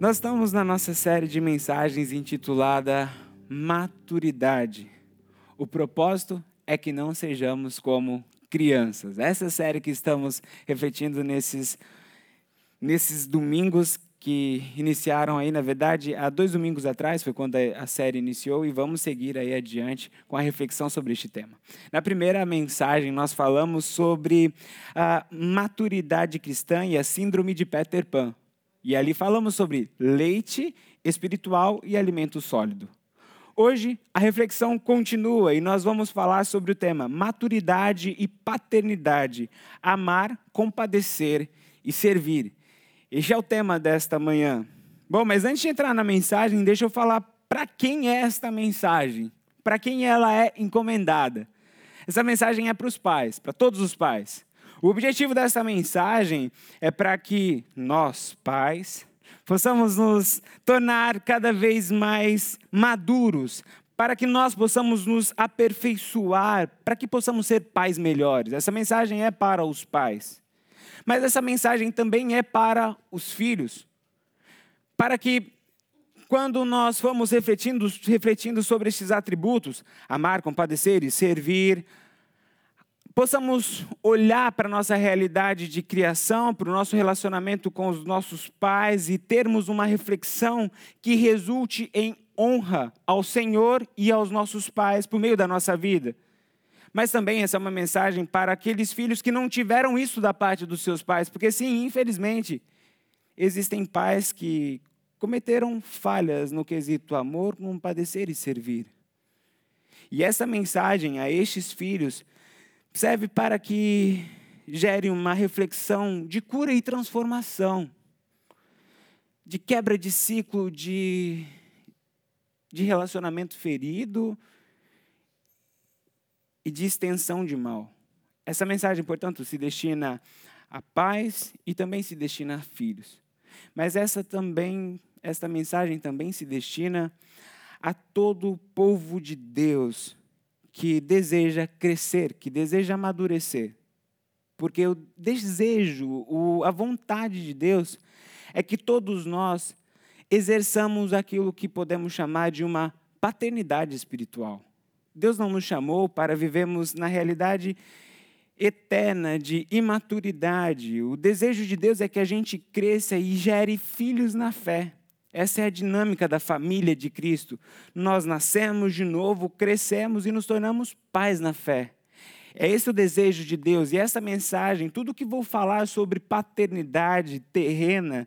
Nós estamos na nossa série de mensagens intitulada Maturidade. O propósito é que não sejamos como crianças. Essa série que estamos refletindo nesses, nesses domingos que iniciaram aí, na verdade, há dois domingos atrás, foi quando a série iniciou, e vamos seguir aí adiante com a reflexão sobre este tema. Na primeira mensagem, nós falamos sobre a maturidade cristã e a síndrome de Peter Pan. E ali falamos sobre leite espiritual e alimento sólido. Hoje a reflexão continua e nós vamos falar sobre o tema maturidade e paternidade, amar, compadecer e servir. Este é o tema desta manhã. Bom, mas antes de entrar na mensagem, deixa eu falar para quem é esta mensagem, para quem ela é encomendada. Essa mensagem é para os pais, para todos os pais. O objetivo dessa mensagem é para que nós, pais, possamos nos tornar cada vez mais maduros, para que nós possamos nos aperfeiçoar, para que possamos ser pais melhores. Essa mensagem é para os pais. Mas essa mensagem também é para os filhos. Para que quando nós formos refletindo, refletindo sobre estes atributos, amar, compadecer e servir, possamos olhar para a nossa realidade de criação, para o nosso relacionamento com os nossos pais e termos uma reflexão que resulte em honra ao Senhor e aos nossos pais por meio da nossa vida. Mas também essa é uma mensagem para aqueles filhos que não tiveram isso da parte dos seus pais, porque sim, infelizmente, existem pais que cometeram falhas no quesito amor, compadecer e servir. E essa mensagem a estes filhos serve para que gere uma reflexão de cura e transformação, de quebra de ciclo de, de relacionamento ferido e de extensão de mal. Essa mensagem, portanto, se destina a pais e também se destina a filhos. Mas essa também, esta mensagem também se destina a todo o povo de Deus que deseja crescer, que deseja amadurecer. Porque o desejo, o, a vontade de Deus é que todos nós exerçamos aquilo que podemos chamar de uma paternidade espiritual. Deus não nos chamou para vivermos na realidade eterna de imaturidade. O desejo de Deus é que a gente cresça e gere filhos na fé. Essa é a dinâmica da família de Cristo. Nós nascemos de novo, crescemos e nos tornamos pais na fé. É esse o desejo de Deus. E essa mensagem, tudo que vou falar sobre paternidade terrena,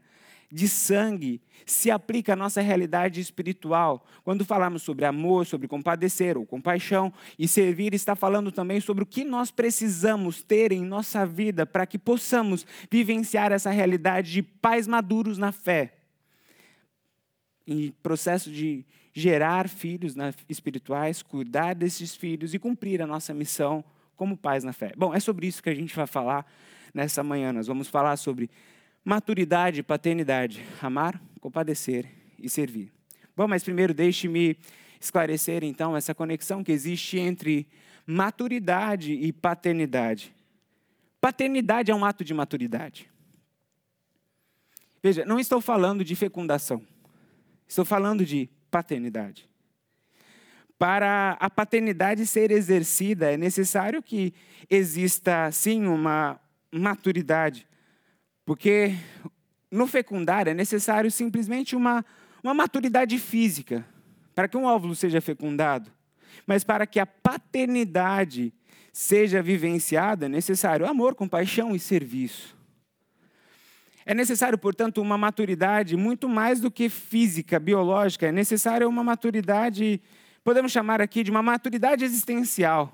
de sangue, se aplica à nossa realidade espiritual. Quando falamos sobre amor, sobre compadecer ou compaixão e servir, está falando também sobre o que nós precisamos ter em nossa vida para que possamos vivenciar essa realidade de pais maduros na fé em processo de gerar filhos né, espirituais, cuidar desses filhos e cumprir a nossa missão como pais na fé. Bom, é sobre isso que a gente vai falar nessa manhã. Nós vamos falar sobre maturidade e paternidade, amar, compadecer e servir. Bom, mas primeiro deixe-me esclarecer então essa conexão que existe entre maturidade e paternidade. Paternidade é um ato de maturidade. Veja, não estou falando de fecundação. Estou falando de paternidade. Para a paternidade ser exercida, é necessário que exista, sim, uma maturidade. Porque no fecundar é necessário simplesmente uma, uma maturidade física para que um óvulo seja fecundado. Mas para que a paternidade seja vivenciada, é necessário amor, compaixão e serviço. É necessário, portanto, uma maturidade muito mais do que física, biológica. É necessário uma maturidade, podemos chamar aqui de uma maturidade existencial.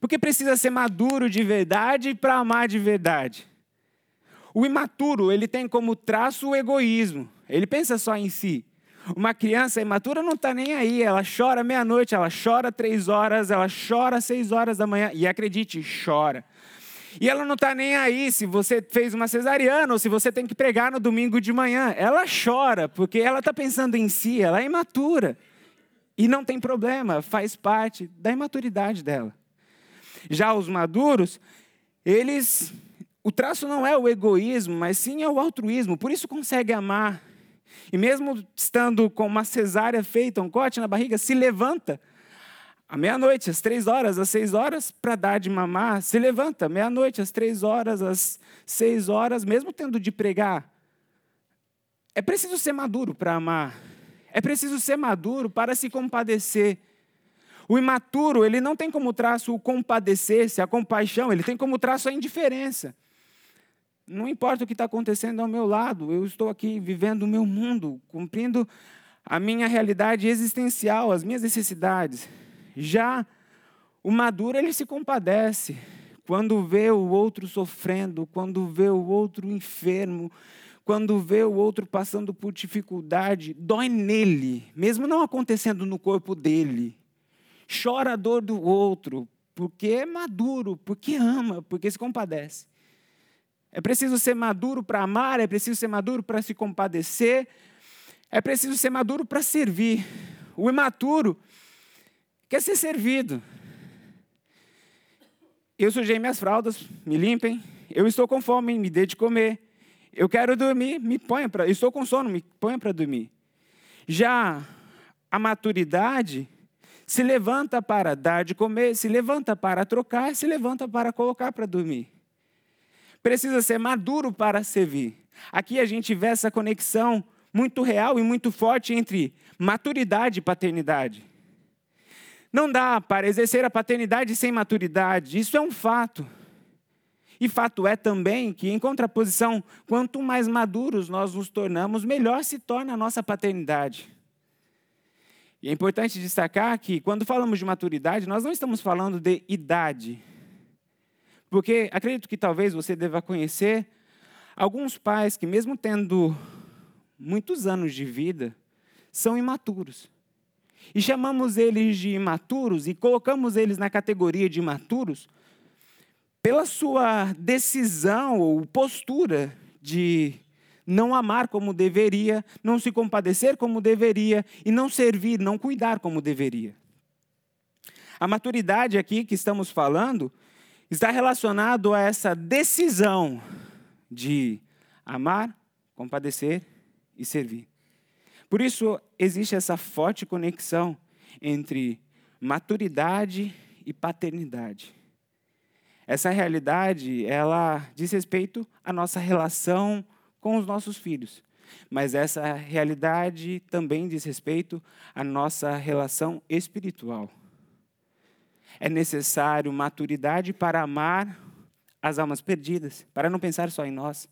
Porque precisa ser maduro de verdade para amar de verdade. O imaturo, ele tem como traço o egoísmo. Ele pensa só em si. Uma criança imatura não está nem aí. Ela chora meia-noite, ela chora três horas, ela chora seis horas da manhã. E acredite, chora. E ela não está nem aí se você fez uma cesariana ou se você tem que pregar no domingo de manhã. Ela chora, porque ela está pensando em si, ela é imatura. E não tem problema, faz parte da imaturidade dela. Já os maduros, eles. O traço não é o egoísmo, mas sim é o altruísmo. Por isso consegue amar. E mesmo estando com uma cesárea feita, um corte na barriga, se levanta à meia-noite, às três horas, às seis horas, para dar de mamar, se levanta, meia-noite, às três horas, às seis horas, mesmo tendo de pregar. É preciso ser maduro para amar. É preciso ser maduro para se compadecer. O imaturo, ele não tem como traço o compadecer-se, a compaixão, ele tem como traço a indiferença. Não importa o que está acontecendo ao meu lado, eu estou aqui vivendo o meu mundo, cumprindo a minha realidade existencial, as minhas necessidades. Já o maduro, ele se compadece quando vê o outro sofrendo, quando vê o outro enfermo, quando vê o outro passando por dificuldade, dói nele, mesmo não acontecendo no corpo dele. Chora a dor do outro, porque é maduro, porque ama, porque se compadece. É preciso ser maduro para amar, é preciso ser maduro para se compadecer, é preciso ser maduro para servir. O imaturo, quer ser servido. Eu sujei minhas fraldas, me limpem. Eu estou com fome, me dê de comer. Eu quero dormir, me ponha para. Estou com sono, me ponha para dormir. Já a maturidade se levanta para dar de comer, se levanta para trocar, se levanta para colocar para dormir. Precisa ser maduro para servir. Aqui a gente vê essa conexão muito real e muito forte entre maturidade e paternidade. Não dá para exercer a paternidade sem maturidade, isso é um fato. E fato é também que, em contraposição, quanto mais maduros nós nos tornamos, melhor se torna a nossa paternidade. E é importante destacar que, quando falamos de maturidade, nós não estamos falando de idade. Porque acredito que talvez você deva conhecer alguns pais que, mesmo tendo muitos anos de vida, são imaturos e chamamos eles de imaturos e colocamos eles na categoria de imaturos pela sua decisão ou postura de não amar como deveria, não se compadecer como deveria e não servir, não cuidar como deveria. A maturidade aqui que estamos falando está relacionado a essa decisão de amar, compadecer e servir. Por isso, existe essa forte conexão entre maturidade e paternidade. Essa realidade, ela diz respeito à nossa relação com os nossos filhos. Mas essa realidade também diz respeito à nossa relação espiritual. É necessário maturidade para amar as almas perdidas, para não pensar só em nós.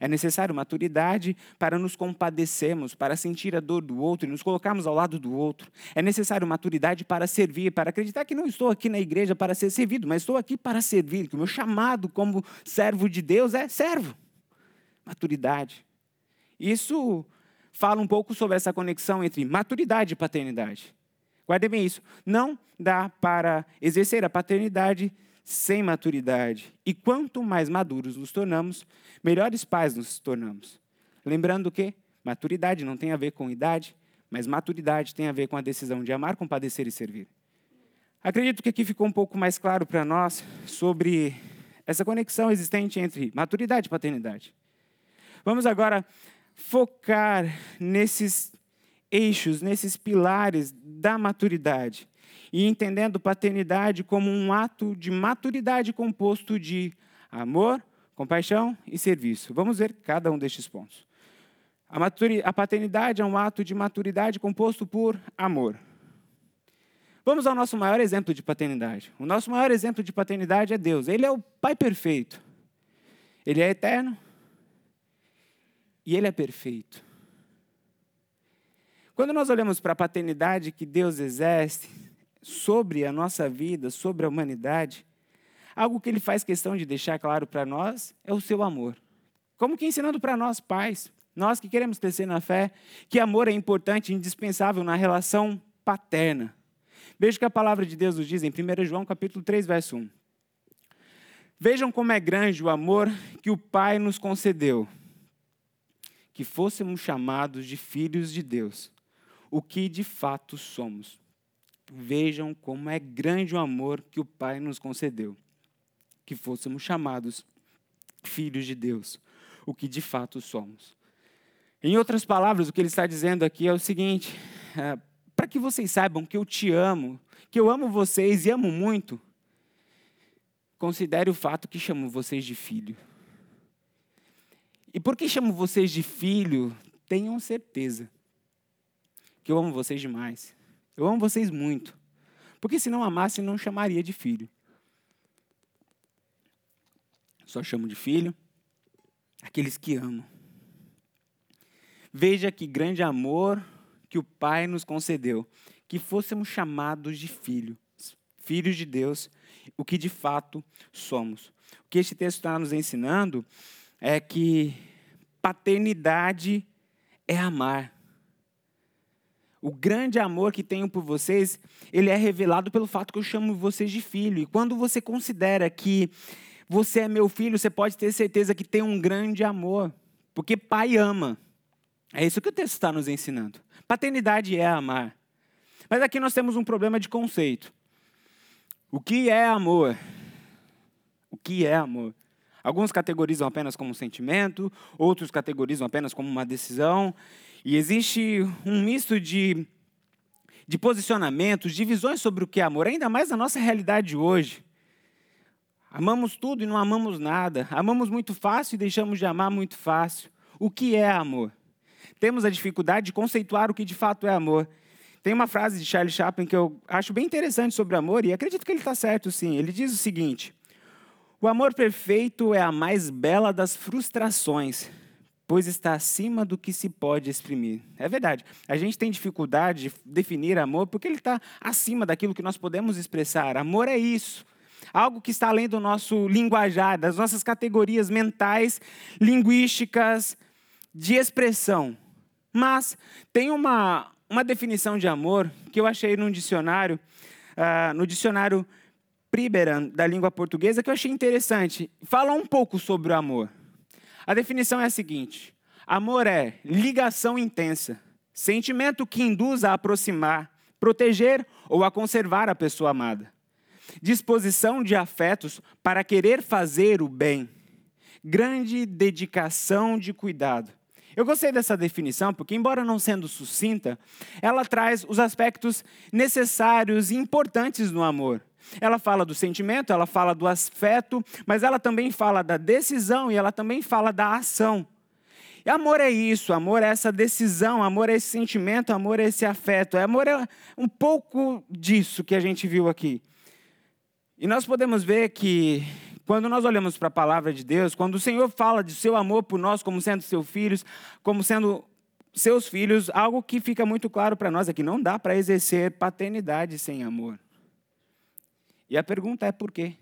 É necessário maturidade para nos compadecermos, para sentir a dor do outro e nos colocarmos ao lado do outro. É necessário maturidade para servir, para acreditar que não estou aqui na igreja para ser servido, mas estou aqui para servir, que o meu chamado como servo de Deus é servo. Maturidade. Isso fala um pouco sobre essa conexão entre maturidade e paternidade. Guardem bem isso. Não dá para exercer a paternidade sem maturidade. E quanto mais maduros nos tornamos, melhores pais nos tornamos. Lembrando que maturidade não tem a ver com idade, mas maturidade tem a ver com a decisão de amar, compadecer e servir. Acredito que aqui ficou um pouco mais claro para nós sobre essa conexão existente entre maturidade e paternidade. Vamos agora focar nesses eixos, nesses pilares da maturidade e entendendo paternidade como um ato de maturidade composto de amor, compaixão e serviço. Vamos ver cada um destes pontos. A, a paternidade é um ato de maturidade composto por amor. Vamos ao nosso maior exemplo de paternidade. O nosso maior exemplo de paternidade é Deus. Ele é o Pai perfeito. Ele é eterno e ele é perfeito. Quando nós olhamos para a paternidade que Deus exerce, sobre a nossa vida, sobre a humanidade, algo que ele faz questão de deixar claro para nós é o seu amor. Como que ensinando para nós, pais, nós que queremos crescer na fé, que amor é importante, indispensável na relação paterna. Veja o que a palavra de Deus nos diz em 1 João capítulo 3, verso 1. Vejam como é grande o amor que o Pai nos concedeu, que fôssemos chamados de filhos de Deus, o que de fato somos. Vejam como é grande o amor que o Pai nos concedeu, que fôssemos chamados filhos de Deus, o que de fato somos. Em outras palavras, o que ele está dizendo aqui é o seguinte: é, para que vocês saibam que eu te amo, que eu amo vocês e amo muito, considere o fato que chamo vocês de filho. E por que chamo vocês de filho? Tenham certeza que eu amo vocês demais. Eu amo vocês muito. Porque se não amasse, não chamaria de filho. Só chamo de filho aqueles que amam. Veja que grande amor que o Pai nos concedeu, que fôssemos chamados de filhos, filhos de Deus, o que de fato somos. O que este texto está nos ensinando é que paternidade é amar. O grande amor que tenho por vocês, ele é revelado pelo fato que eu chamo vocês de filho. E quando você considera que você é meu filho, você pode ter certeza que tem um grande amor, porque pai ama. É isso que o texto está nos ensinando. Paternidade é amar. Mas aqui nós temos um problema de conceito. O que é amor? O que é amor? Alguns categorizam apenas como sentimento, outros categorizam apenas como uma decisão. E existe um misto de, de posicionamentos, de visões sobre o que é amor, ainda mais na nossa realidade hoje. Amamos tudo e não amamos nada. Amamos muito fácil e deixamos de amar muito fácil. O que é amor? Temos a dificuldade de conceituar o que de fato é amor. Tem uma frase de Charles Chaplin que eu acho bem interessante sobre amor, e acredito que ele está certo, sim. Ele diz o seguinte: O amor perfeito é a mais bela das frustrações, pois está acima do que se pode exprimir. É verdade. A gente tem dificuldade de definir amor porque ele está acima daquilo que nós podemos expressar. Amor é isso. Algo que está além do nosso linguajar, das nossas categorias mentais, linguísticas, de expressão. Mas tem uma, uma definição de amor que eu achei num dicionário, uh, no dicionário Priberan, da língua portuguesa, que eu achei interessante. Fala um pouco sobre o amor. A definição é a seguinte: amor é ligação intensa, sentimento que induz a aproximar, proteger ou a conservar a pessoa amada. Disposição de afetos para querer fazer o bem. Grande dedicação de cuidado eu gostei dessa definição porque, embora não sendo sucinta, ela traz os aspectos necessários e importantes no amor. Ela fala do sentimento, ela fala do afeto, mas ela também fala da decisão e ela também fala da ação. E amor é isso, amor é essa decisão, amor é esse sentimento, amor é esse afeto. Amor é um pouco disso que a gente viu aqui. E nós podemos ver que quando nós olhamos para a palavra de Deus, quando o Senhor fala de seu amor por nós como sendo seus filhos, como sendo seus filhos, algo que fica muito claro para nós é que não dá para exercer paternidade sem amor. E a pergunta é por quê?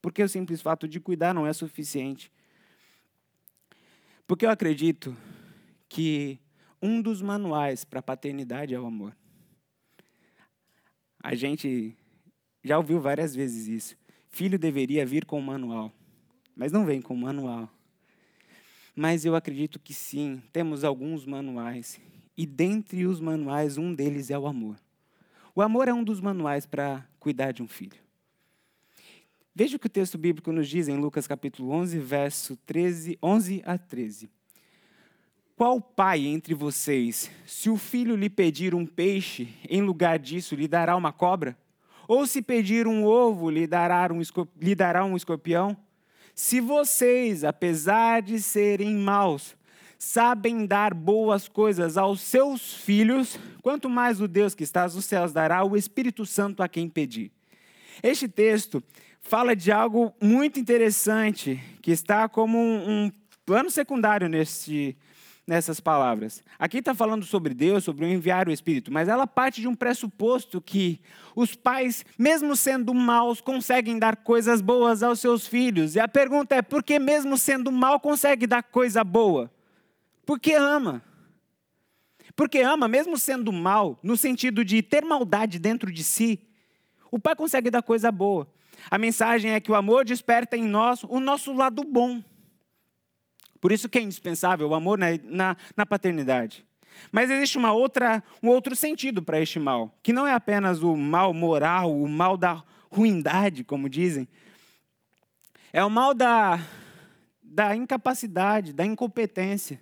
Porque o simples fato de cuidar não é suficiente. Porque eu acredito que um dos manuais para a paternidade é o amor. A gente já ouviu várias vezes isso. Filho deveria vir com o manual, mas não vem com o manual. Mas eu acredito que sim, temos alguns manuais. E dentre os manuais, um deles é o amor. O amor é um dos manuais para cuidar de um filho. Veja o que o texto bíblico nos diz em Lucas capítulo 11, verso 13, 11 a 13. Qual pai entre vocês, se o filho lhe pedir um peixe, em lugar disso lhe dará uma cobra? Ou se pedir um ovo, lhe dará um, lhe dará um escorpião? Se vocês, apesar de serem maus, sabem dar boas coisas aos seus filhos, quanto mais o Deus que está nos céus dará o Espírito Santo a quem pedir. Este texto fala de algo muito interessante, que está como um, plano secundário neste, nessas palavras. Aqui está falando sobre Deus, sobre o enviar o Espírito, mas ela parte de um pressuposto que os pais, mesmo sendo maus, conseguem dar coisas boas aos seus filhos. E a pergunta é: por que, mesmo sendo mal, consegue dar coisa boa? Porque ama. Porque ama, mesmo sendo mal, no sentido de ter maldade dentro de si, o pai consegue dar coisa boa. A mensagem é que o amor desperta em nós o nosso lado bom. Por isso que é indispensável o amor na, na, na paternidade. Mas existe uma outra, um outro sentido para este mal, que não é apenas o mal moral, o mal da ruindade, como dizem. É o mal da, da incapacidade, da incompetência.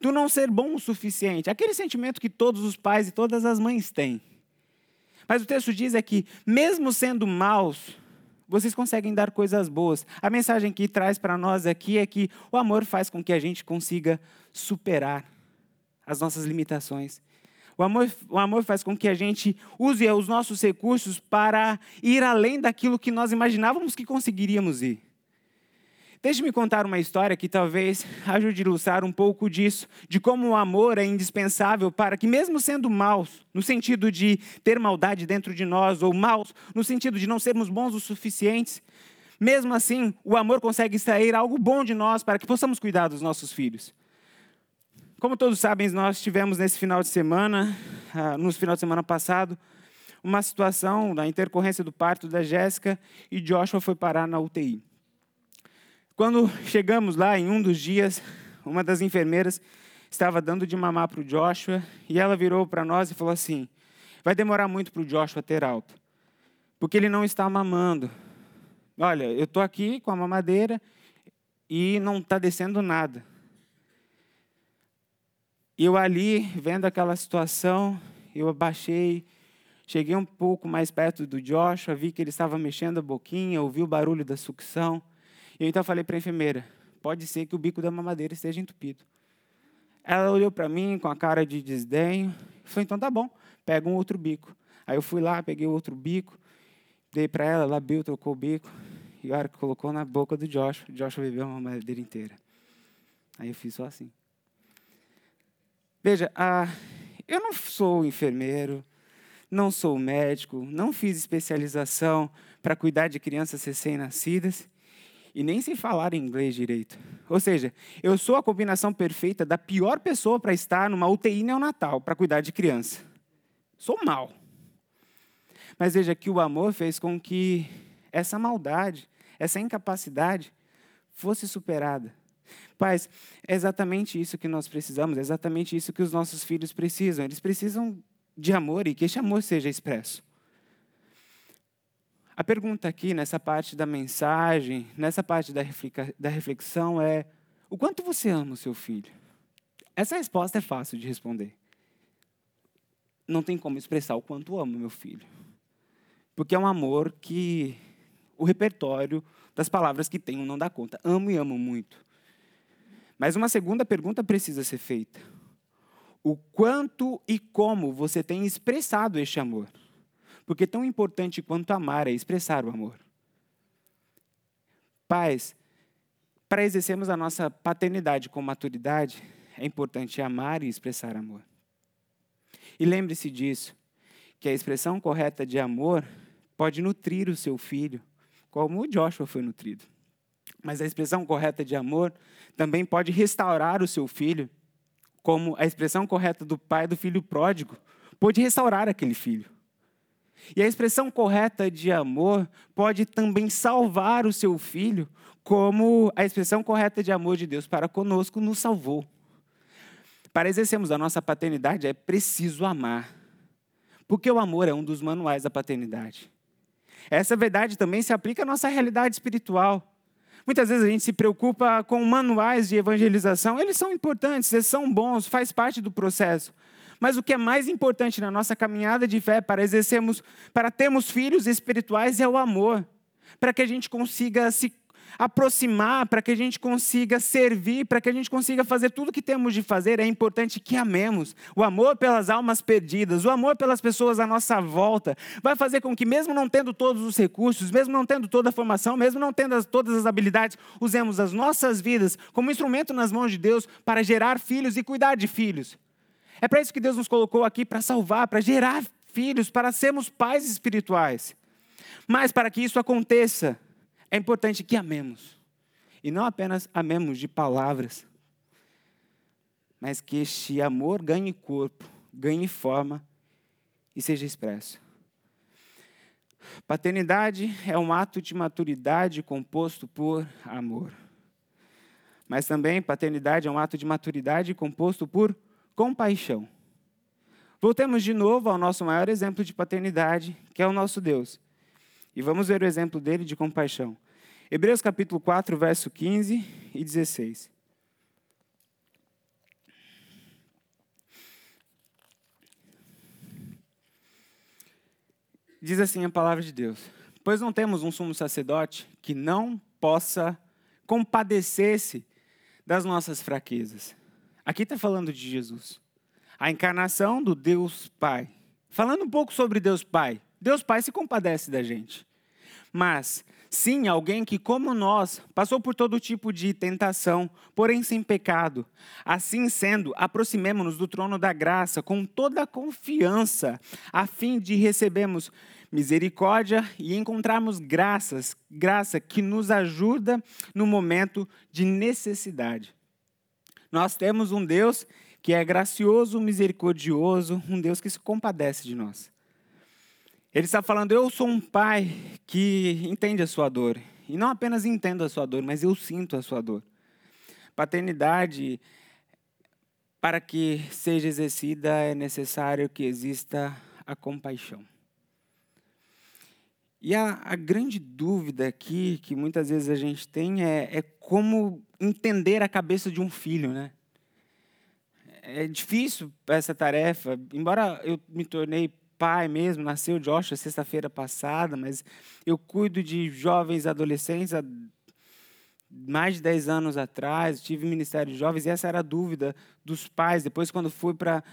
do não ser bom o suficiente, aquele sentimento que todos os pais e todas as mães têm. Mas o texto diz é que, mesmo sendo maus, vocês conseguem dar coisas boas. A mensagem que traz para nós aqui é que o amor faz com que a gente consiga superar as nossas limitações. O amor, o amor faz com que a gente use os nossos recursos para ir além daquilo que nós imaginávamos que conseguiríamos ir. Deixe-me contar uma história que talvez ajude a ilustrar um pouco disso, de como o amor é indispensável para que, mesmo sendo maus, no sentido de ter maldade dentro de nós, ou maus no sentido de não sermos bons o suficientes, mesmo assim, o amor consegue extrair algo bom de nós para que possamos cuidar dos nossos filhos. Como todos sabem, nós tivemos nesse final de semana, ah, no final de semana passado, uma situação da intercorrência do parto da Jéssica e Joshua foi parar na UTI. Quando chegamos lá, em um dos dias, uma das enfermeiras estava dando de mamar para o Joshua e ela virou para nós e falou assim: vai demorar muito para o Joshua ter alta, porque ele não está mamando. Olha, eu estou aqui com a mamadeira e não está descendo nada. Eu ali, vendo aquela situação, eu abaixei, cheguei um pouco mais perto do Joshua, vi que ele estava mexendo a boquinha, ouvi o barulho da sucção. E então eu falei para a enfermeira: pode ser que o bico da mamadeira esteja entupido. Ela olhou para mim com a cara de desdenho. Falei: então tá bom, pega um outro bico. Aí eu fui lá, peguei outro bico, dei para ela, ela abriu, trocou o bico. E a hora que colocou na boca do Joshua, o Joshua bebeu a mamadeira inteira. Aí eu fiz só assim. Veja, ah, eu não sou enfermeiro, não sou médico, não fiz especialização para cuidar de crianças recém-nascidas e nem sei falar inglês direito. Ou seja, eu sou a combinação perfeita da pior pessoa para estar numa UTI neonatal para cuidar de criança. Sou mal. Mas veja que o amor fez com que essa maldade, essa incapacidade fosse superada. Pais, é exatamente isso que nós precisamos, é exatamente isso que os nossos filhos precisam. Eles precisam de amor e que esse amor seja expresso. A pergunta aqui, nessa parte da mensagem, nessa parte da reflexão, é: o quanto você ama o seu filho? Essa resposta é fácil de responder. Não tem como expressar o quanto amo meu filho. Porque é um amor que o repertório das palavras que tenho não dá conta. Amo e amo muito. Mas uma segunda pergunta precisa ser feita: o quanto e como você tem expressado este amor? Porque tão importante quanto amar é expressar o amor. Pais, para exercermos a nossa paternidade com maturidade, é importante amar e expressar amor. E lembre-se disso, que a expressão correta de amor pode nutrir o seu filho, como o Joshua foi nutrido. Mas a expressão correta de amor também pode restaurar o seu filho, como a expressão correta do pai do filho pródigo pode restaurar aquele filho. E a expressão correta de amor pode também salvar o seu filho, como a expressão correta de amor de Deus para conosco nos salvou. Para exercermos a nossa paternidade é preciso amar, porque o amor é um dos manuais da paternidade. Essa verdade também se aplica à nossa realidade espiritual. Muitas vezes a gente se preocupa com manuais de evangelização, eles são importantes, eles são bons, faz parte do processo. Mas o que é mais importante na nossa caminhada de fé para exercermos, para termos filhos espirituais é o amor, para que a gente consiga se aproximar, para que a gente consiga servir, para que a gente consiga fazer tudo o que temos de fazer, é importante que amemos. O amor pelas almas perdidas, o amor pelas pessoas à nossa volta, vai fazer com que, mesmo não tendo todos os recursos, mesmo não tendo toda a formação, mesmo não tendo as, todas as habilidades, usemos as nossas vidas como instrumento nas mãos de Deus para gerar filhos e cuidar de filhos. É para isso que Deus nos colocou aqui para salvar, para gerar filhos, para sermos pais espirituais. Mas para que isso aconteça, é importante que amemos. E não apenas amemos de palavras, mas que este amor ganhe corpo, ganhe forma e seja expresso. Paternidade é um ato de maturidade composto por amor. Mas também paternidade é um ato de maturidade composto por compaixão. Voltemos de novo ao nosso maior exemplo de paternidade, que é o nosso Deus. E vamos ver o exemplo dele de compaixão. Hebreus capítulo 4, verso 15 e 16. Diz assim a palavra de Deus: Pois não temos um sumo sacerdote que não possa compadecer-se das nossas fraquezas Aqui está falando de Jesus, a encarnação do Deus Pai. Falando um pouco sobre Deus Pai. Deus Pai se compadece da gente. Mas, sim, alguém que, como nós, passou por todo tipo de tentação, porém sem pecado. Assim sendo, aproximemo-nos do trono da graça com toda a confiança, a fim de recebermos misericórdia e encontrarmos graças, graça que nos ajuda no momento de necessidade. Nós temos um Deus que é gracioso, misericordioso, um Deus que se compadece de nós. Ele está falando: Eu sou um pai que entende a sua dor. E não apenas entendo a sua dor, mas eu sinto a sua dor. Paternidade, para que seja exercida, é necessário que exista a compaixão. E a, a, grande dúvida aqui, que muitas vezes a gente tem, é, é, como entender a cabeça de um filho, né? É difícil essa tarefa, embora eu me tornei pai mesmo, nasceu Joshua sexta-feira passada, mas eu cuido de jovens adolescentes há mais de 10 anos atrás, tive Ministério de Jovens, e essa era a dúvida dos pais. Depois, quando fui para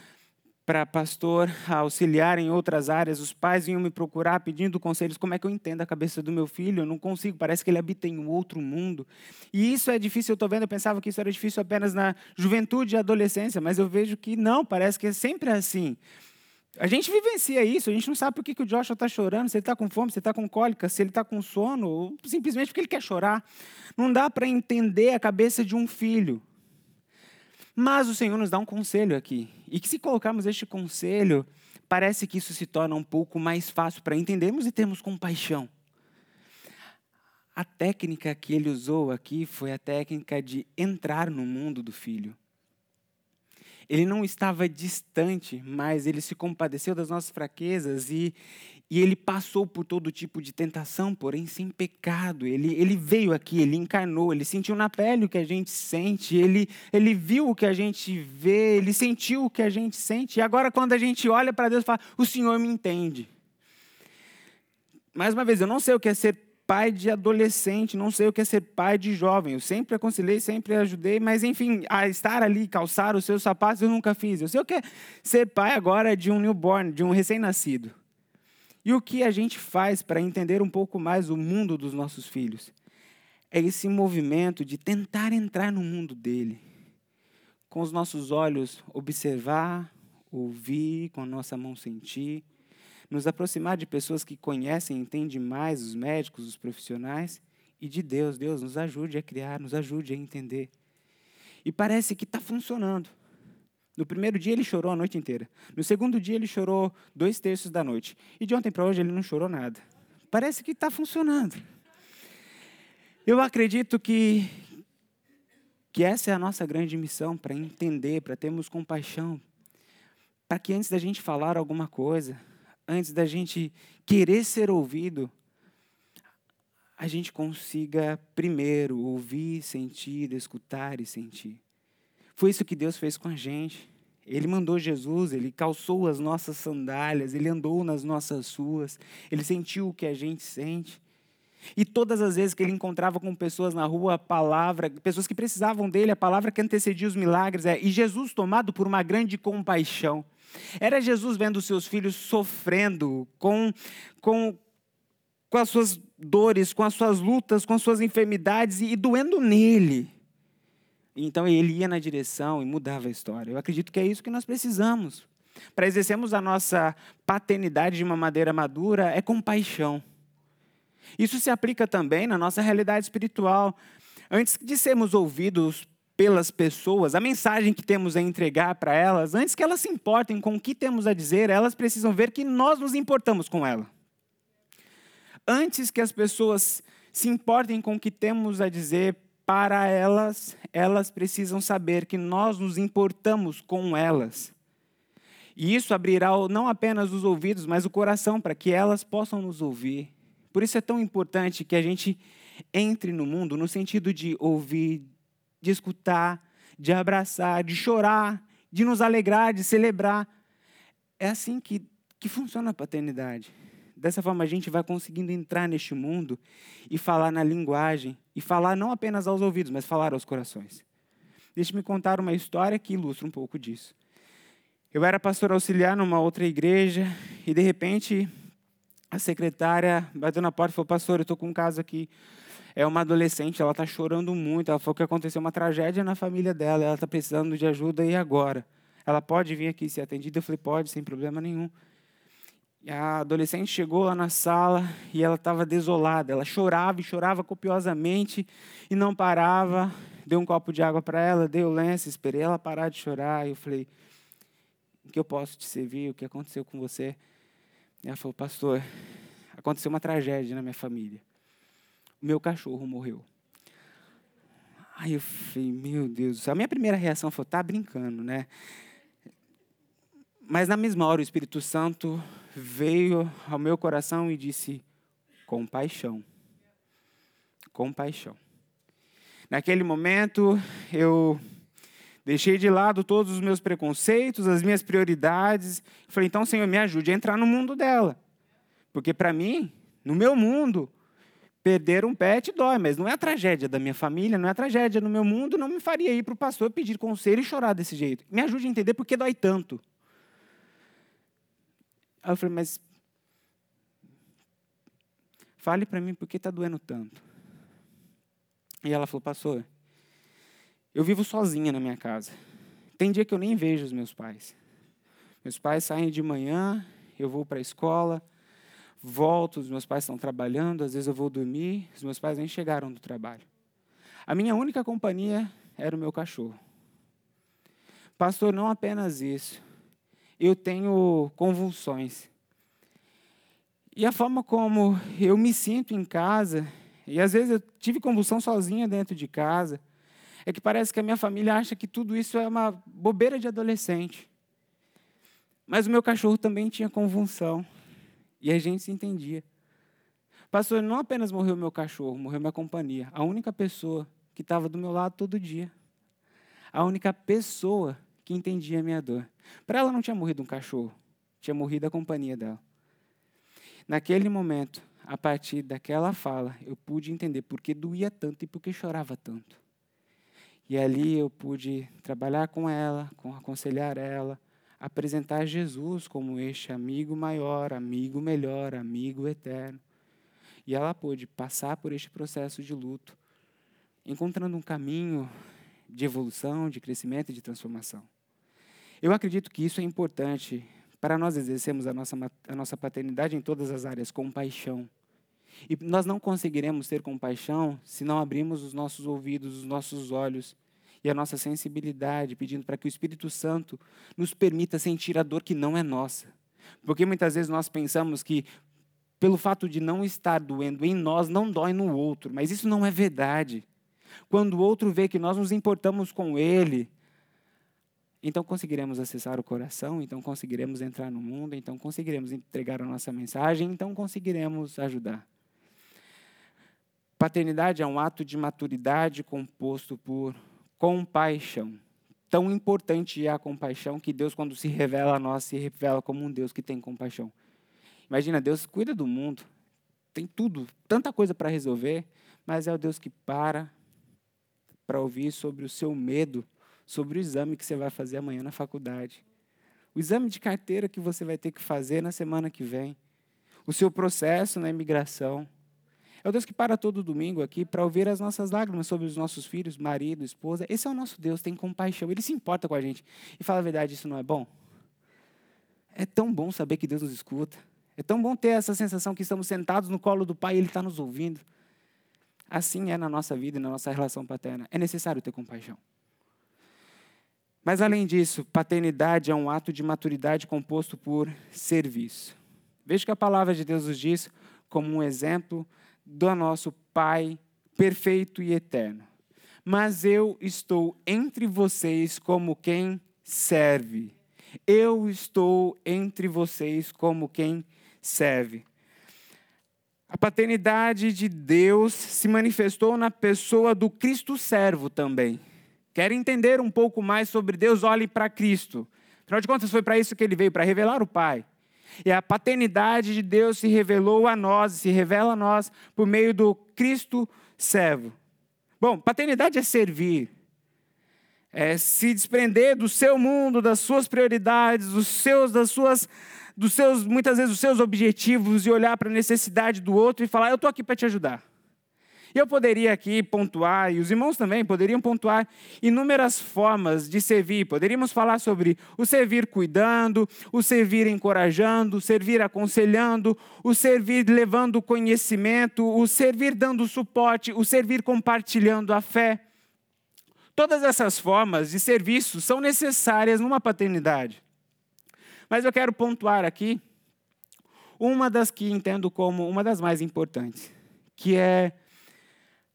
para pastor auxiliar em outras áreas, os pais vinham me procurar pedindo conselhos, como é que eu entendo a cabeça do meu filho? Eu não consigo, parece que ele habita em um outro mundo. E isso é difícil, eu estou vendo, eu pensava que isso era difícil apenas na juventude e adolescência, mas eu vejo que não, parece que é sempre assim. A gente vivencia isso, a gente não sabe por que, que o Joshua está chorando, se ele está com fome, se ele está com cólica, se ele está com sono, ou simplesmente porque ele quer chorar. Não dá para entender a cabeça de um filho. Mas o Senhor nos dá um conselho aqui. E que se colocarmos este conselho, parece que isso se torna um pouco mais fácil para entendermos e termos compaixão. A técnica que ele usou aqui foi a técnica de entrar no mundo do filho. Ele não estava distante, mas ele se compadeceu das nossas fraquezas e, e ele passou por todo tipo de tentação, porém sem pecado. Ele, ele veio aqui, ele encarnou, ele sentiu na pele o que a gente sente, ele, ele viu o que a gente vê, ele sentiu o que a gente sente. E agora, quando a gente olha para Deus, fala: O Senhor me entende. Mais uma vez, eu não sei o que é ser pai de adolescente, não sei o que é ser pai de jovem. Eu sempre aconselhei, sempre ajudei, mas enfim, a estar ali, calçar os seus sapatos, eu nunca fiz. Eu sei o que é ser pai agora de um newborn, de um recém-nascido. E o que a gente faz para entender um pouco mais o mundo dos nossos filhos? É esse movimento de tentar entrar no mundo dele. Com os nossos olhos observar, ouvir, com a nossa mão sentir, nos aproximar de pessoas que conhecem entendem mais os médicos, os profissionais, e de Deus. Deus nos ajude a criar, nos ajude a entender. E parece que está funcionando. No primeiro dia ele chorou a noite inteira. No segundo dia ele chorou dois terços da noite. E de ontem para hoje ele não chorou nada. Parece que está funcionando. Eu acredito que, que essa é a nossa grande missão para entender, para termos compaixão. Para que antes da gente falar alguma coisa, antes da gente querer ser ouvido, a gente consiga primeiro ouvir, sentir, escutar e sentir. Foi isso que Deus fez com a gente. Ele mandou Jesus, ele calçou as nossas sandálias, ele andou nas nossas ruas, ele sentiu o que a gente sente. E todas as vezes que ele encontrava com pessoas na rua, a palavra, pessoas que precisavam dele, a palavra que antecedia os milagres é: e Jesus tomado por uma grande compaixão. Era Jesus vendo seus filhos sofrendo com, com, com as suas dores, com as suas lutas, com as suas enfermidades e, e doendo nele. Então ele ia na direção e mudava a história. Eu acredito que é isso que nós precisamos. Para exercermos a nossa paternidade de uma maneira madura, é compaixão. Isso se aplica também na nossa realidade espiritual. Antes de sermos ouvidos pelas pessoas, a mensagem que temos a entregar para elas, antes que elas se importem com o que temos a dizer, elas precisam ver que nós nos importamos com ela. Antes que as pessoas se importem com o que temos a dizer, para elas, elas precisam saber que nós nos importamos com elas. E isso abrirá não apenas os ouvidos, mas o coração para que elas possam nos ouvir. Por isso é tão importante que a gente entre no mundo no sentido de ouvir, de escutar, de abraçar, de chorar, de nos alegrar, de celebrar. É assim que, que funciona a paternidade. Dessa forma, a gente vai conseguindo entrar neste mundo e falar na linguagem, e falar não apenas aos ouvidos, mas falar aos corações. Deixe-me contar uma história que ilustra um pouco disso. Eu era pastor auxiliar numa outra igreja, e de repente a secretária bateu na porta e falou: Pastor, eu estou com um caso aqui. É uma adolescente, ela está chorando muito. Ela falou que aconteceu uma tragédia na família dela, ela está precisando de ajuda e agora? Ela pode vir aqui ser atendida? Eu falei: Pode, sem problema nenhum. E a adolescente chegou lá na sala e ela estava desolada. Ela chorava e chorava copiosamente e não parava. Dei um copo de água para ela, dei o lenço, esperei ela parar de chorar. E eu falei: O que eu posso te servir? O que aconteceu com você? E ela falou: Pastor, aconteceu uma tragédia na minha família. O meu cachorro morreu. Aí eu falei: Meu Deus. A minha primeira reação foi: Tá brincando, né? Mas na mesma hora o Espírito Santo veio ao meu coração e disse: compaixão. Compaixão. Naquele momento, eu deixei de lado todos os meus preconceitos, as minhas prioridades. Falei: então, Senhor, me ajude a entrar no mundo dela. Porque para mim, no meu mundo, perder um pet dói, mas não é a tragédia da minha família, não é a tragédia no meu mundo, não me faria ir para o pastor pedir conselho e chorar desse jeito. Me ajude a entender por que dói tanto. Aí eu falei, mas fale para mim por que está doendo tanto. E ela falou, pastor, eu vivo sozinha na minha casa. Tem dia que eu nem vejo os meus pais. Meus pais saem de manhã, eu vou para a escola, volto, os meus pais estão trabalhando, às vezes eu vou dormir, os meus pais nem chegaram do trabalho. A minha única companhia era o meu cachorro. Pastor, não apenas isso eu tenho convulsões. E a forma como eu me sinto em casa, e às vezes eu tive convulsão sozinha dentro de casa, é que parece que a minha família acha que tudo isso é uma bobeira de adolescente. Mas o meu cachorro também tinha convulsão. E a gente se entendia. Pastor, não apenas morreu meu cachorro, morreu minha companhia. A única pessoa que estava do meu lado todo dia. A única pessoa que entendia a minha dor. Para ela não tinha morrido um cachorro, tinha morrido a companhia dela. Naquele momento, a partir daquela fala, eu pude entender por que doía tanto e por que chorava tanto. E ali eu pude trabalhar com ela, com aconselhar ela, apresentar Jesus como este amigo maior, amigo melhor, amigo eterno. E ela pôde passar por este processo de luto, encontrando um caminho de evolução, de crescimento e de transformação. Eu acredito que isso é importante para nós exercermos a nossa, a nossa paternidade em todas as áreas com paixão. E nós não conseguiremos ter compaixão se não abrirmos os nossos ouvidos, os nossos olhos e a nossa sensibilidade, pedindo para que o Espírito Santo nos permita sentir a dor que não é nossa. Porque muitas vezes nós pensamos que, pelo fato de não estar doendo em nós, não dói no outro, mas isso não é verdade. Quando o outro vê que nós nos importamos com ele, então conseguiremos acessar o coração, então conseguiremos entrar no mundo, então conseguiremos entregar a nossa mensagem, então conseguiremos ajudar. Paternidade é um ato de maturidade composto por compaixão. Tão importante é a compaixão que Deus, quando se revela a nós, se revela como um Deus que tem compaixão. Imagina, Deus cuida do mundo, tem tudo, tanta coisa para resolver, mas é o Deus que para para ouvir sobre o seu medo sobre o exame que você vai fazer amanhã na faculdade. O exame de carteira que você vai ter que fazer na semana que vem. O seu processo na imigração. É o Deus que para todo domingo aqui para ouvir as nossas lágrimas sobre os nossos filhos, marido, esposa. Esse é o nosso Deus, tem compaixão. Ele se importa com a gente. E fala a verdade, isso não é bom? É tão bom saber que Deus nos escuta. É tão bom ter essa sensação que estamos sentados no colo do Pai e Ele está nos ouvindo. Assim é na nossa vida e na nossa relação paterna. É necessário ter compaixão. Mas, além disso, paternidade é um ato de maturidade composto por serviço. Veja que a palavra de Deus nos diz como um exemplo do nosso Pai perfeito e eterno. Mas eu estou entre vocês como quem serve. Eu estou entre vocês como quem serve. A paternidade de Deus se manifestou na pessoa do Cristo servo também. Quer entender um pouco mais sobre Deus? Olhe para Cristo. Afinal de contas, foi para isso que ele veio para revelar o Pai. E a paternidade de Deus se revelou a nós, se revela a nós por meio do Cristo servo. Bom, paternidade é servir, é se desprender do seu mundo, das suas prioridades, dos seus, das suas, dos seus, muitas vezes os seus objetivos e olhar para a necessidade do outro e falar: eu estou aqui para te ajudar. Eu poderia aqui pontuar, e os irmãos também poderiam pontuar inúmeras formas de servir. Poderíamos falar sobre o servir cuidando, o servir encorajando, o servir aconselhando, o servir levando conhecimento, o servir dando suporte, o servir compartilhando a fé. Todas essas formas de serviço são necessárias numa paternidade. Mas eu quero pontuar aqui uma das que entendo como uma das mais importantes, que é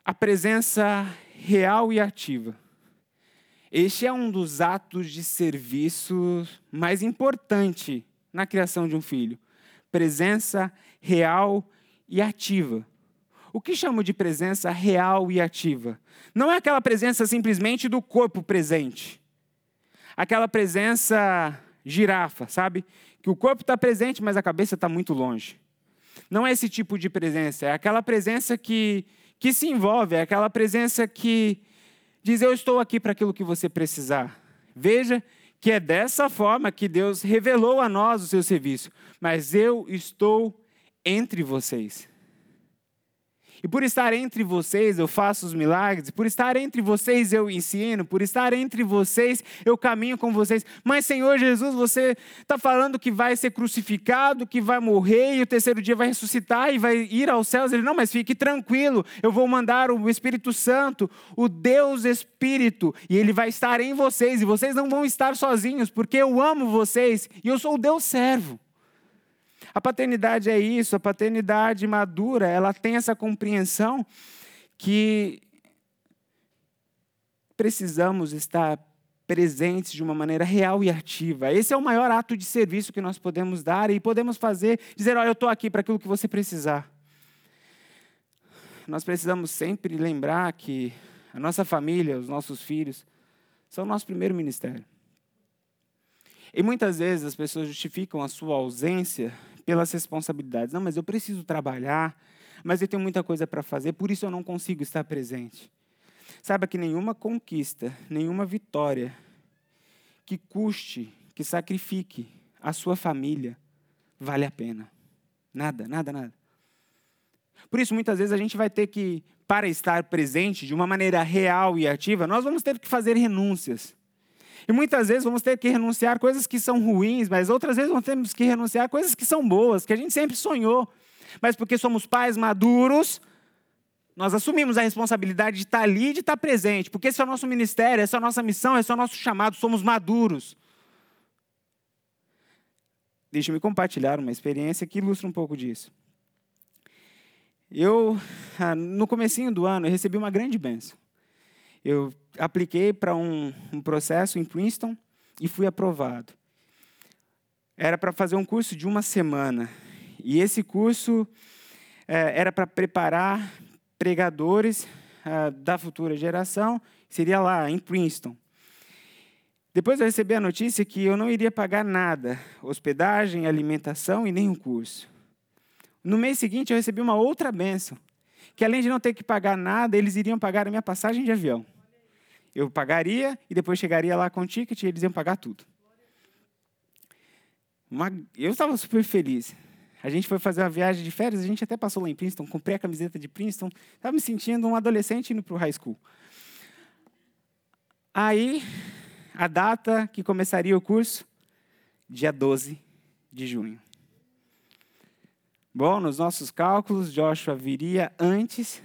a presença real e ativa. Este é um dos atos de serviço mais importante na criação de um filho. Presença real e ativa. O que chamo de presença real e ativa? Não é aquela presença simplesmente do corpo presente. Aquela presença girafa, sabe? Que o corpo está presente, mas a cabeça está muito longe. Não é esse tipo de presença, é aquela presença que que se envolve, é aquela presença que diz: Eu estou aqui para aquilo que você precisar. Veja que é dessa forma que Deus revelou a nós o seu serviço, mas eu estou entre vocês. E por estar entre vocês eu faço os milagres, por estar entre vocês eu ensino, por estar entre vocês eu caminho com vocês. Mas, Senhor Jesus, você está falando que vai ser crucificado, que vai morrer e o terceiro dia vai ressuscitar e vai ir aos céus. Ele, não, mas fique tranquilo, eu vou mandar o Espírito Santo, o Deus Espírito, e ele vai estar em vocês, e vocês não vão estar sozinhos, porque eu amo vocês e eu sou o Deus servo. A paternidade é isso, a paternidade madura, ela tem essa compreensão que precisamos estar presentes de uma maneira real e ativa. Esse é o maior ato de serviço que nós podemos dar e podemos fazer, dizer, olha, eu estou aqui para aquilo que você precisar. Nós precisamos sempre lembrar que a nossa família, os nossos filhos, são o nosso primeiro ministério. E muitas vezes as pessoas justificam a sua ausência pelas responsabilidades. Não, mas eu preciso trabalhar, mas eu tenho muita coisa para fazer, por isso eu não consigo estar presente. Saiba que nenhuma conquista, nenhuma vitória que custe, que sacrifique a sua família, vale a pena. Nada, nada, nada. Por isso, muitas vezes, a gente vai ter que, para estar presente de uma maneira real e ativa, nós vamos ter que fazer renúncias. E muitas vezes vamos ter que renunciar coisas que são ruins, mas outras vezes vamos ter que renunciar coisas que são boas, que a gente sempre sonhou. Mas porque somos pais maduros, nós assumimos a responsabilidade de estar ali, de estar presente, porque esse é o nosso ministério, essa é a nossa missão, esse é o nosso chamado, somos maduros. Deixa-me compartilhar uma experiência que ilustra um pouco disso. Eu, ah, no comecinho do ano, recebi uma grande bênção. Eu apliquei para um, um processo em Princeton e fui aprovado. Era para fazer um curso de uma semana. E esse curso é, era para preparar pregadores é, da futura geração, seria lá, em Princeton. Depois eu recebi a notícia que eu não iria pagar nada, hospedagem, alimentação e nem um curso. No mês seguinte eu recebi uma outra benção, que além de não ter que pagar nada, eles iriam pagar a minha passagem de avião. Eu pagaria e depois chegaria lá com o ticket e eles iam pagar tudo. Uma, eu estava super feliz. A gente foi fazer uma viagem de férias, a gente até passou lá em Princeton, comprei a camiseta de Princeton, estava me sentindo um adolescente indo para o high school. Aí, a data que começaria o curso, dia 12 de junho. Bom, nos nossos cálculos, Joshua viria antes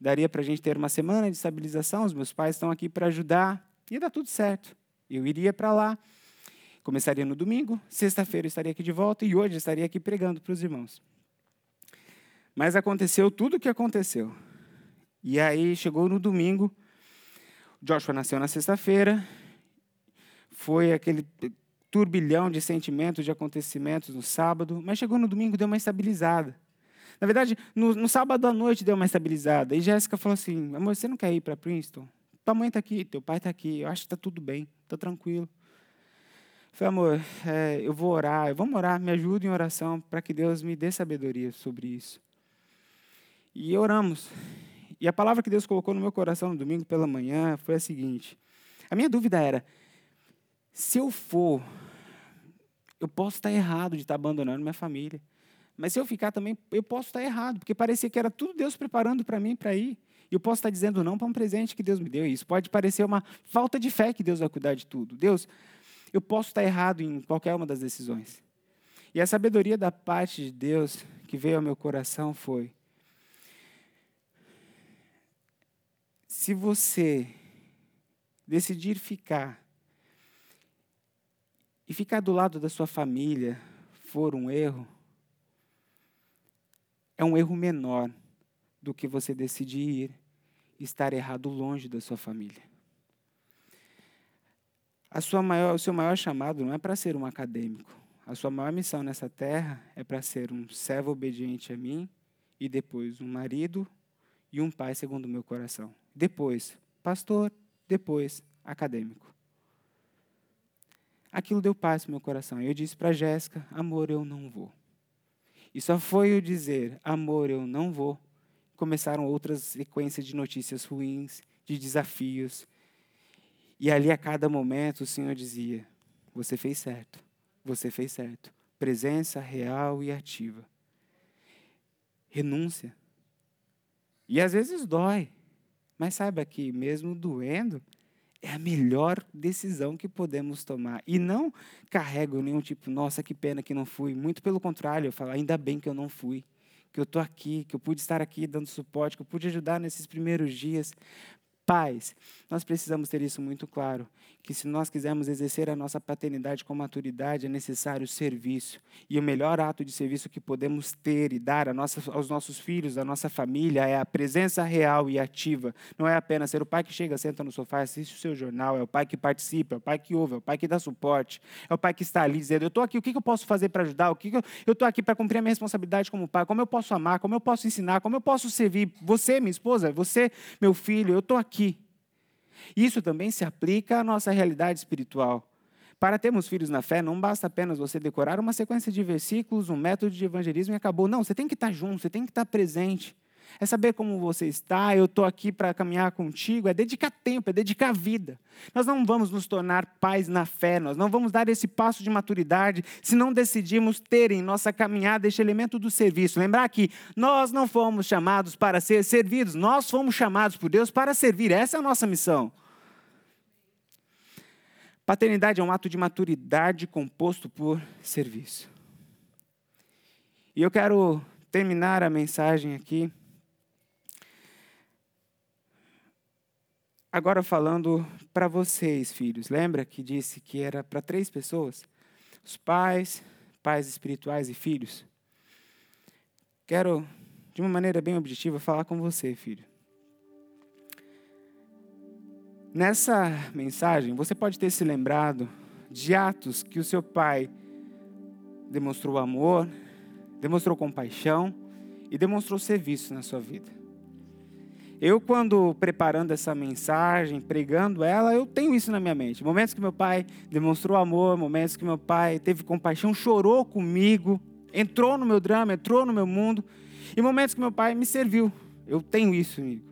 daria para a gente ter uma semana de estabilização, os meus pais estão aqui para ajudar, ia dar tudo certo. Eu iria para lá, começaria no domingo, sexta-feira estaria aqui de volta e hoje estaria aqui pregando para os irmãos. Mas aconteceu tudo o que aconteceu. E aí chegou no domingo, Joshua nasceu na sexta-feira, foi aquele turbilhão de sentimentos, de acontecimentos no sábado, mas chegou no domingo, deu uma estabilizada. Na verdade, no, no sábado à noite deu uma estabilizada. E Jéssica falou assim: amor, você não quer ir para Princeton? Tua mãe está aqui, teu pai está aqui, eu acho que está tudo bem, está tranquilo. Falei, amor, é, eu vou orar, vamos orar, me ajude em oração para que Deus me dê sabedoria sobre isso. E oramos. E a palavra que Deus colocou no meu coração no domingo pela manhã foi a seguinte: a minha dúvida era, se eu for, eu posso estar errado de estar abandonando minha família. Mas se eu ficar também, eu posso estar errado, porque parecia que era tudo Deus preparando para mim para ir. E eu posso estar dizendo não para um presente que Deus me deu. Isso pode parecer uma falta de fé que Deus vai cuidar de tudo. Deus, eu posso estar errado em qualquer uma das decisões. E a sabedoria da parte de Deus que veio ao meu coração foi: se você decidir ficar e ficar do lado da sua família for um erro, é um erro menor do que você decidir ir estar errado longe da sua família. A sua maior, o seu maior chamado não é para ser um acadêmico. A sua maior missão nessa terra é para ser um servo obediente a mim e depois um marido e um pai segundo o meu coração. Depois, pastor, depois, acadêmico. Aquilo deu paz no meu coração. Eu disse para Jéssica: amor, eu não vou. E só foi o dizer, amor, eu não vou. Começaram outras sequências de notícias ruins, de desafios. E ali a cada momento o Senhor dizia: Você fez certo, você fez certo. Presença real e ativa. Renúncia. E às vezes dói, mas saiba que mesmo doendo, é a melhor decisão que podemos tomar. E não carrego nenhum tipo, nossa, que pena que não fui. Muito pelo contrário, eu falo, ainda bem que eu não fui. Que eu estou aqui, que eu pude estar aqui dando suporte, que eu pude ajudar nesses primeiros dias. Pais, nós precisamos ter isso muito claro, que se nós quisermos exercer a nossa paternidade com maturidade, é necessário serviço. E o melhor ato de serviço que podemos ter e dar nossa, aos nossos filhos, à nossa família, é a presença real e ativa. Não é apenas ser o pai que chega, senta no sofá, assiste o seu jornal, é o pai que participa, é o pai que ouve, é o pai que dá suporte, é o pai que está ali dizendo: Eu estou aqui, o que eu posso fazer para ajudar? O que eu estou aqui para cumprir a minha responsabilidade como pai? Como eu posso amar? Como eu posso ensinar? Como eu posso servir? Você, minha esposa, você, meu filho, eu estou aqui. Isso também se aplica à nossa realidade espiritual. Para termos filhos na fé, não basta apenas você decorar uma sequência de versículos, um método de evangelismo e acabou. Não, você tem que estar junto, você tem que estar presente é saber como você está, eu estou aqui para caminhar contigo, é dedicar tempo, é dedicar vida. Nós não vamos nos tornar pais na fé, nós não vamos dar esse passo de maturidade se não decidirmos ter em nossa caminhada este elemento do serviço. Lembrar que nós não fomos chamados para ser servidos, nós fomos chamados por Deus para servir, essa é a nossa missão. Paternidade é um ato de maturidade composto por serviço. E eu quero terminar a mensagem aqui Agora falando para vocês, filhos, lembra que disse que era para três pessoas? Os pais, pais espirituais e filhos. Quero, de uma maneira bem objetiva, falar com você, filho. Nessa mensagem, você pode ter se lembrado de atos que o seu pai demonstrou amor, demonstrou compaixão e demonstrou serviço na sua vida. Eu, quando preparando essa mensagem, pregando ela, eu tenho isso na minha mente. Momentos que meu pai demonstrou amor, momentos que meu pai teve compaixão, chorou comigo, entrou no meu drama, entrou no meu mundo, e momentos que meu pai me serviu. Eu tenho isso comigo.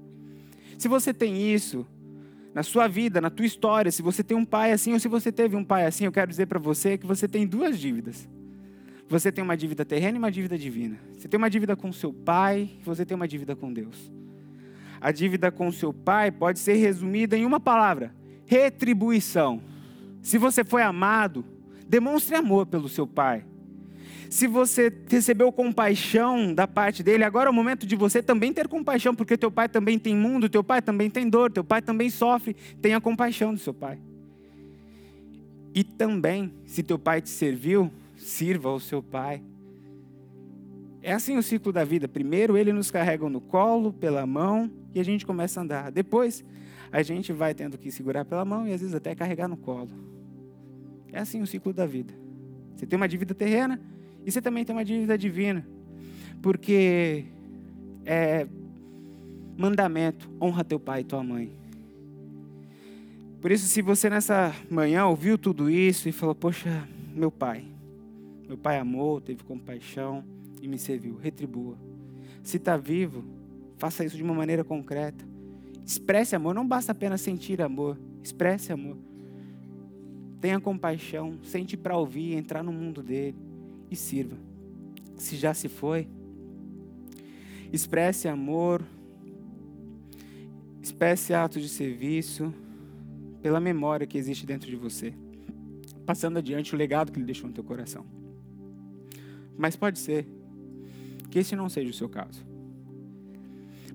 Se você tem isso na sua vida, na tua história, se você tem um pai assim ou se você teve um pai assim, eu quero dizer para você que você tem duas dívidas. Você tem uma dívida terrena e uma dívida divina. Você tem uma dívida com seu pai, você tem uma dívida com Deus a dívida com seu pai pode ser resumida em uma palavra: retribuição. Se você foi amado, demonstre amor pelo seu pai. Se você recebeu compaixão da parte dele, agora é o momento de você também ter compaixão, porque teu pai também tem mundo, teu pai também tem dor, teu pai também sofre. Tenha compaixão do seu pai. E também, se teu pai te serviu, sirva ao seu pai. É assim o ciclo da vida. Primeiro ele nos carrega no colo, pela mão, e a gente começa a andar. Depois, a gente vai tendo que segurar pela mão e às vezes até carregar no colo. É assim o ciclo da vida. Você tem uma dívida terrena e você também tem uma dívida divina. Porque é mandamento, honra teu pai e tua mãe. Por isso, se você nessa manhã ouviu tudo isso e falou: Poxa, meu pai, meu pai amou, teve compaixão e me serviu, retribua. Se está vivo, faça isso de uma maneira concreta. Expresse amor, não basta apenas sentir amor, expresse amor. Tenha compaixão, sente para ouvir, entrar no mundo dele e sirva. Se já se foi, expresse amor, expresse atos de serviço pela memória que existe dentro de você, passando adiante o legado que ele deixou no teu coração. Mas pode ser que esse não seja o seu caso.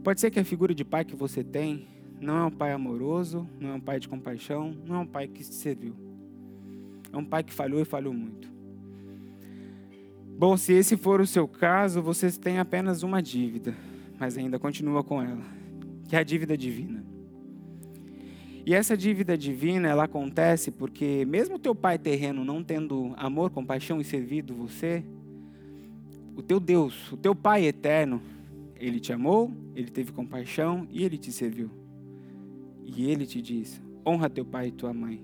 Pode ser que a figura de pai que você tem não é um pai amoroso, não é um pai de compaixão, não é um pai que se serviu. É um pai que falhou e falhou muito. Bom, se esse for o seu caso, você tem apenas uma dívida, mas ainda continua com ela, que é a dívida divina. E essa dívida divina, ela acontece porque mesmo teu pai terreno não tendo amor, compaixão e servido você, o teu Deus, o teu Pai eterno, ele te amou, ele teve compaixão e ele te serviu. E ele te diz: honra teu pai e tua mãe.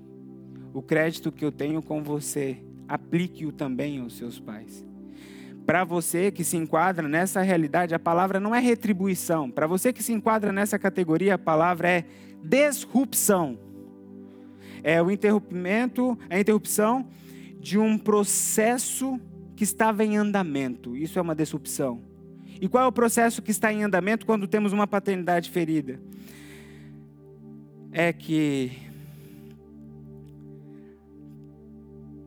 O crédito que eu tenho com você, aplique-o também aos seus pais. Para você que se enquadra nessa realidade, a palavra não é retribuição. Para você que se enquadra nessa categoria, a palavra é disrupção. É o interrompimento, a interrupção de um processo que estava em andamento. Isso é uma disrupção. E qual é o processo que está em andamento quando temos uma paternidade ferida? É que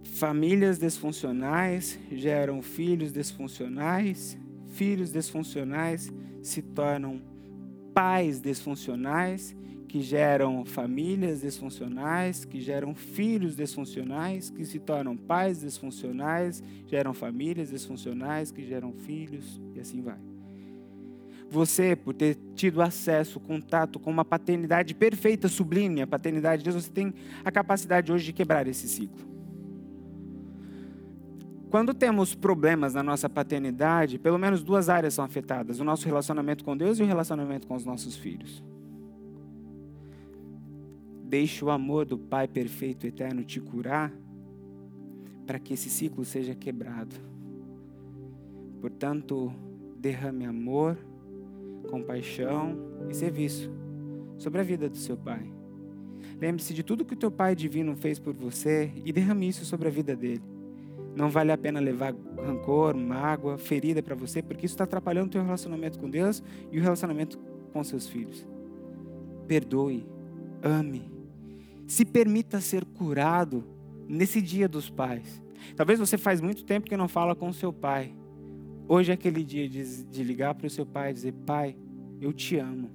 famílias desfuncionais geram filhos desfuncionais, filhos desfuncionais se tornam pais desfuncionais que geram famílias desfuncionais, que geram filhos desfuncionais, que se tornam pais desfuncionais, geram famílias desfuncionais, que geram filhos, e assim vai. Você, por ter tido acesso, contato com uma paternidade perfeita, sublime, a paternidade de Deus, você tem a capacidade hoje de quebrar esse ciclo. Quando temos problemas na nossa paternidade, pelo menos duas áreas são afetadas: o nosso relacionamento com Deus e o relacionamento com os nossos filhos. Deixe o amor do Pai perfeito e eterno te curar, para que esse ciclo seja quebrado. Portanto, derrame amor, compaixão e serviço sobre a vida do seu Pai. Lembre-se de tudo que o teu Pai divino fez por você e derrame isso sobre a vida dele. Não vale a pena levar rancor, mágoa, ferida para você, porque isso está atrapalhando o teu relacionamento com Deus e o relacionamento com seus filhos. Perdoe, ame se permita ser curado nesse dia dos pais. Talvez você faz muito tempo que não fala com seu pai. Hoje é aquele dia de, de ligar para o seu pai e dizer: Pai, eu te amo.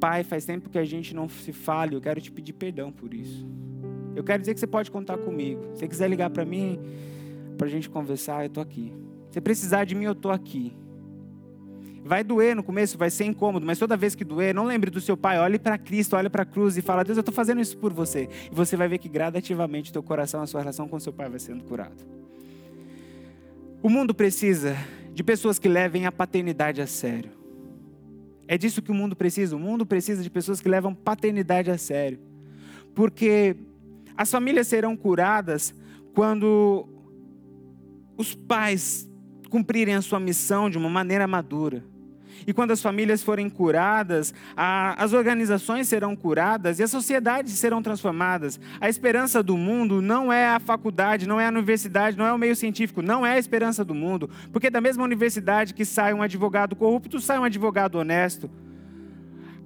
Pai, faz tempo que a gente não se fala e eu quero te pedir perdão por isso. Eu quero dizer que você pode contar comigo. Se você quiser ligar para mim, para a gente conversar, eu estou aqui. Se precisar de mim, eu estou aqui. Vai doer no começo, vai ser incômodo, mas toda vez que doer, não lembre do seu pai, olhe para Cristo, olhe para a cruz e fala: Deus, eu estou fazendo isso por você. E você vai ver que gradativamente o teu coração, a sua relação com seu pai vai sendo curado. O mundo precisa de pessoas que levem a paternidade a sério. É disso que o mundo precisa. O mundo precisa de pessoas que levam paternidade a sério. Porque as famílias serão curadas quando os pais cumprirem a sua missão de uma maneira madura. E quando as famílias forem curadas, a, as organizações serão curadas e as sociedades serão transformadas. A esperança do mundo não é a faculdade, não é a universidade, não é o meio científico, não é a esperança do mundo. Porque da mesma universidade que sai um advogado corrupto, sai um advogado honesto.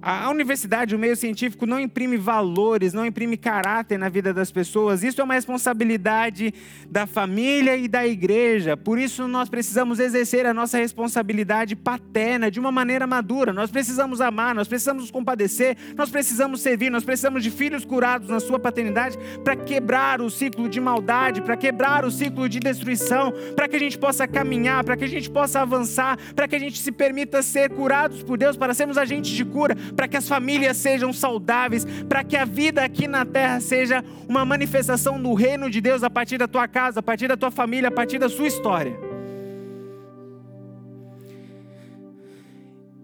A universidade, o meio científico, não imprime valores, não imprime caráter na vida das pessoas. Isso é uma responsabilidade da família e da igreja. Por isso, nós precisamos exercer a nossa responsabilidade paterna de uma maneira madura. Nós precisamos amar, nós precisamos nos compadecer, nós precisamos servir, nós precisamos de filhos curados na sua paternidade para quebrar o ciclo de maldade, para quebrar o ciclo de destruição, para que a gente possa caminhar, para que a gente possa avançar, para que a gente se permita ser curados por Deus, para sermos agentes de cura para que as famílias sejam saudáveis, para que a vida aqui na terra seja uma manifestação do reino de Deus a partir da tua casa, a partir da tua família, a partir da sua história.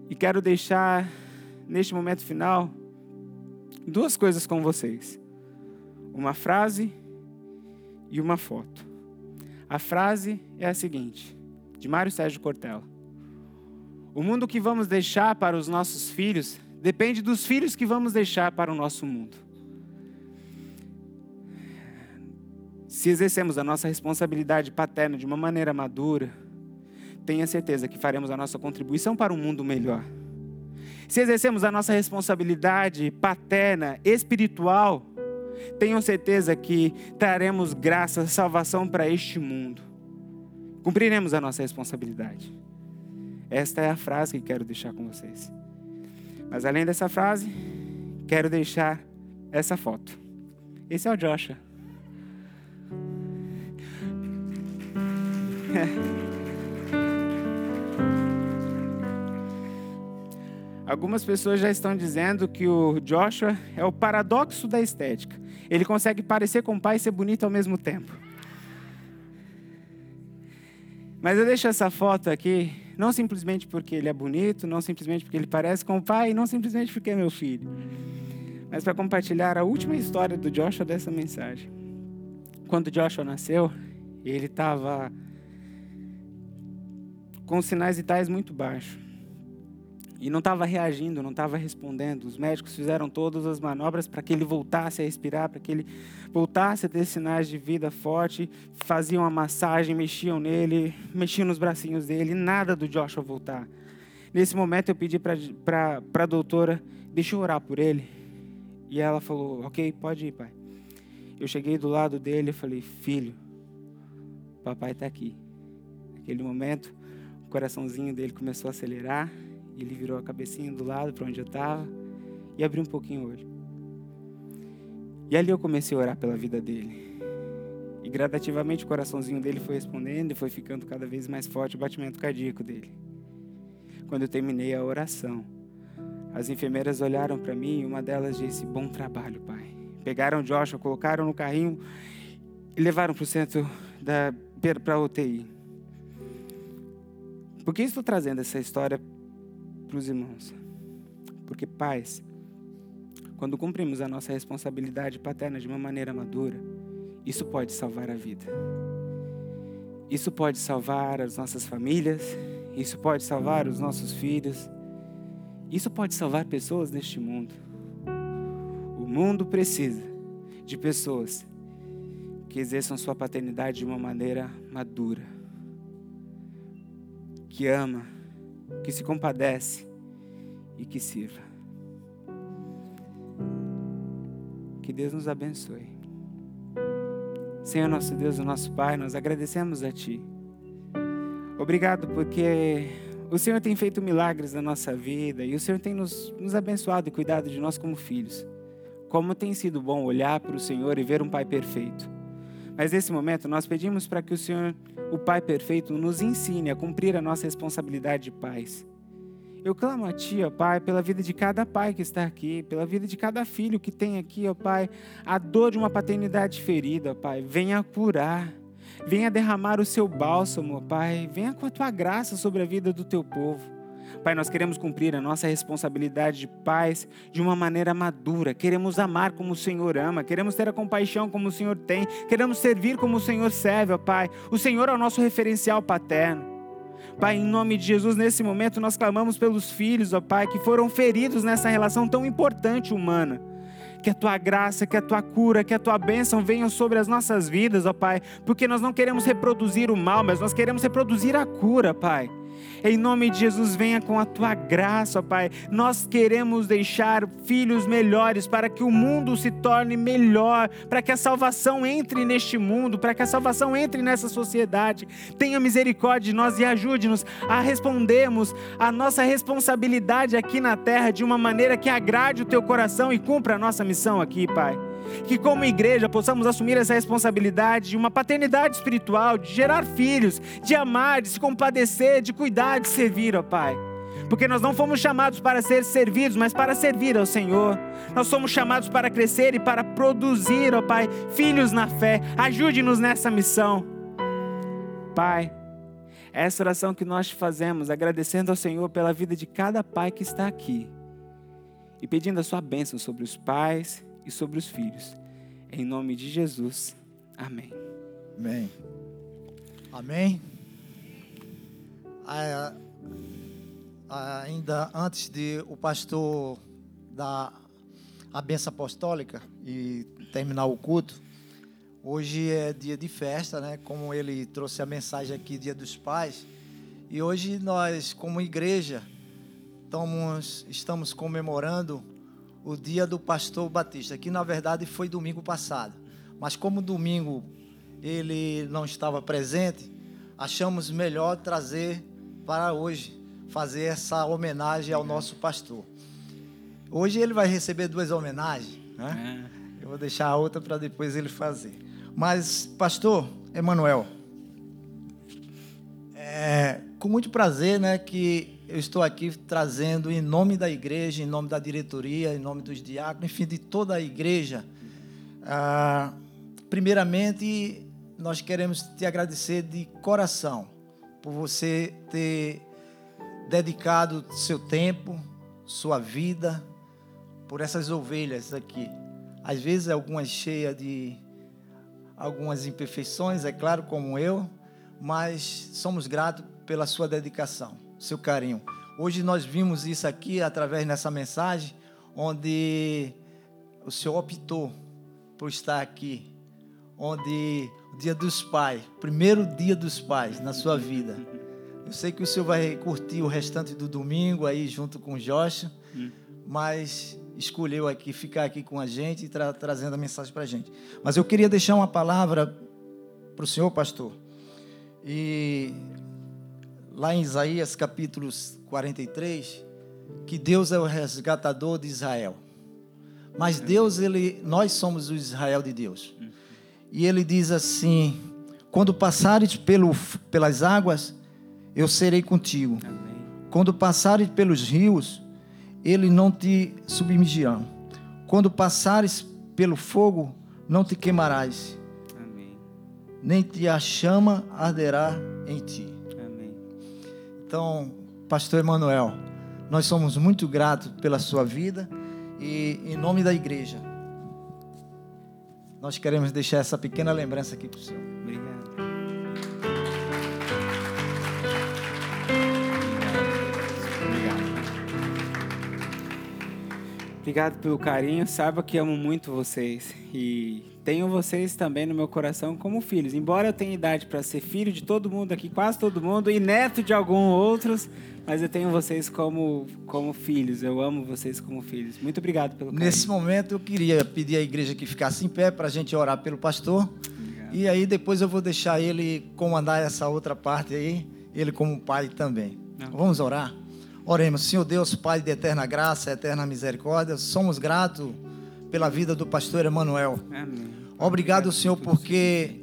E quero deixar neste momento final duas coisas com vocês: uma frase e uma foto. A frase é a seguinte, de Mário Sérgio Cortella: O mundo que vamos deixar para os nossos filhos depende dos filhos que vamos deixar para o nosso mundo. Se exercemos a nossa responsabilidade paterna de uma maneira madura, tenha certeza que faremos a nossa contribuição para um mundo melhor. Se exercemos a nossa responsabilidade paterna, espiritual, tenham certeza que traremos graça, salvação para este mundo. Cumpriremos a nossa responsabilidade. Esta é a frase que quero deixar com vocês. Mas além dessa frase, quero deixar essa foto. Esse é o Joshua. Algumas pessoas já estão dizendo que o Joshua é o paradoxo da estética. Ele consegue parecer com o pai e ser bonito ao mesmo tempo. Mas eu deixo essa foto aqui, não simplesmente porque ele é bonito, não simplesmente porque ele parece com o pai, não simplesmente porque é meu filho, mas para compartilhar a última história do Joshua dessa mensagem. Quando Joshua nasceu, ele estava com sinais vitais muito baixos e não estava reagindo, não estava respondendo. Os médicos fizeram todas as manobras para que ele voltasse a respirar, para que ele voltasse a ter sinais de vida forte. Faziam a massagem, mexiam nele, mexiam nos bracinhos dele, nada do Joshua voltar. Nesse momento eu pedi para a doutora, deixa eu orar por ele. E ela falou, ok, pode ir, pai. Eu cheguei do lado dele e falei, filho, papai está aqui. Naquele momento, o coraçãozinho dele começou a acelerar ele virou a cabecinha do lado para onde eu estava e abriu um pouquinho o olho. E ali eu comecei a orar pela vida dele. E gradativamente o coraçãozinho dele foi respondendo e foi ficando cada vez mais forte o batimento cardíaco dele. Quando eu terminei a oração, as enfermeiras olharam para mim e uma delas disse: Bom trabalho, pai. Pegaram Joshua, colocaram no carrinho e levaram para o centro da para UTI. Por que estou trazendo essa história para os irmãos. Porque, pais, quando cumprimos a nossa responsabilidade paterna de uma maneira madura, isso pode salvar a vida. Isso pode salvar as nossas famílias, isso pode salvar os nossos filhos, isso pode salvar pessoas neste mundo. O mundo precisa de pessoas que exerçam sua paternidade de uma maneira madura, que ama, que se compadece e que sirva. Que Deus nos abençoe. Senhor nosso Deus, o nosso Pai, nós agradecemos a Ti. Obrigado porque o Senhor tem feito milagres na nossa vida e o Senhor tem nos, nos abençoado e cuidado de nós como filhos. Como tem sido bom olhar para o Senhor e ver um Pai perfeito. Mas nesse momento nós pedimos para que o Senhor, o Pai perfeito, nos ensine a cumprir a nossa responsabilidade de pais. Eu clamo a Ti, ó Pai, pela vida de cada pai que está aqui, pela vida de cada filho que tem aqui, ó Pai, a dor de uma paternidade ferida, ó Pai. Venha curar, venha derramar o Seu bálsamo, ó Pai. Venha com a Tua graça sobre a vida do Teu povo. Pai, nós queremos cumprir a nossa responsabilidade de pais de uma maneira madura. Queremos amar como o Senhor ama, queremos ter a compaixão como o Senhor tem, queremos servir como o Senhor serve, ó Pai. O Senhor é o nosso referencial paterno. Pai, em nome de Jesus, nesse momento nós clamamos pelos filhos, ó Pai, que foram feridos nessa relação tão importante humana. Que a tua graça, que a tua cura, que a tua bênção venham sobre as nossas vidas, ó Pai, porque nós não queremos reproduzir o mal, mas nós queremos reproduzir a cura, Pai. Em nome de Jesus, venha com a tua graça, Pai. Nós queremos deixar filhos melhores para que o mundo se torne melhor, para que a salvação entre neste mundo, para que a salvação entre nessa sociedade. Tenha misericórdia de nós e ajude-nos a respondermos a nossa responsabilidade aqui na terra de uma maneira que agrade o teu coração e cumpra a nossa missão aqui, Pai que como igreja possamos assumir essa responsabilidade de uma paternidade espiritual, de gerar filhos, de amar, de se compadecer, de cuidar, de servir, ó Pai. Porque nós não fomos chamados para ser servidos, mas para servir ao Senhor. Nós somos chamados para crescer e para produzir, ó Pai, filhos na fé. Ajude-nos nessa missão. Pai, essa oração que nós te fazemos, agradecendo ao Senhor pela vida de cada pai que está aqui e pedindo a sua bênção sobre os pais e sobre os filhos. Em nome de Jesus. Amém. Amém. Amém. Ah, ah, ainda antes de o pastor dar a benção apostólica e terminar o culto, hoje é dia de festa, né? Como ele trouxe a mensagem aqui, Dia dos Pais. E hoje nós, como igreja, estamos comemorando o dia do pastor Batista, que na verdade foi domingo passado. Mas como domingo ele não estava presente, achamos melhor trazer para hoje, fazer essa homenagem ao nosso pastor. Hoje ele vai receber duas homenagens, né? É. Eu vou deixar a outra para depois ele fazer. Mas, pastor Emanuel, é com muito prazer, né, que eu estou aqui trazendo em nome da igreja, em nome da diretoria, em nome dos diáconos, enfim, de toda a igreja. Ah, primeiramente, nós queremos te agradecer de coração por você ter dedicado seu tempo, sua vida por essas ovelhas aqui. Às vezes algumas cheias de algumas imperfeições, é claro, como eu, mas somos gratos pela sua dedicação, seu carinho. Hoje nós vimos isso aqui através dessa mensagem, onde o Senhor optou por estar aqui, onde o dia dos pais, primeiro dia dos pais na sua vida. Eu sei que o Senhor vai curtir o restante do domingo aí junto com o hum. mas escolheu aqui ficar aqui com a gente e tra trazendo a mensagem para a gente. Mas eu queria deixar uma palavra para o senhor, pastor. E lá em Isaías capítulo 43, que Deus é o resgatador de Israel. Mas Deus, ele, nós somos o Israel de Deus. E ele diz assim: quando passares pelo, pelas águas, eu serei contigo. Amém. Quando passares pelos rios, ele não te submergirão. Quando passares pelo fogo, não te queimarás. Amém. Nem te a chama arderá em ti. Então, pastor Emanuel, nós somos muito gratos pela sua vida e em nome da igreja, nós queremos deixar essa pequena lembrança aqui para o senhor. Obrigado pelo carinho. Saiba que amo muito vocês e tenho vocês também no meu coração como filhos. Embora eu tenha idade para ser filho de todo mundo aqui, quase todo mundo, e neto de alguns outros, mas eu tenho vocês como, como filhos. Eu amo vocês como filhos. Muito obrigado pelo carinho. Nesse momento eu queria pedir à igreja que ficasse em pé para a gente orar pelo pastor. Obrigado. E aí depois eu vou deixar ele comandar essa outra parte aí, ele como pai também. Não. Vamos orar? Oremos, Senhor Deus, Pai de eterna graça, eterna misericórdia, somos gratos pela vida do pastor Emanuel. Obrigado, Senhor, porque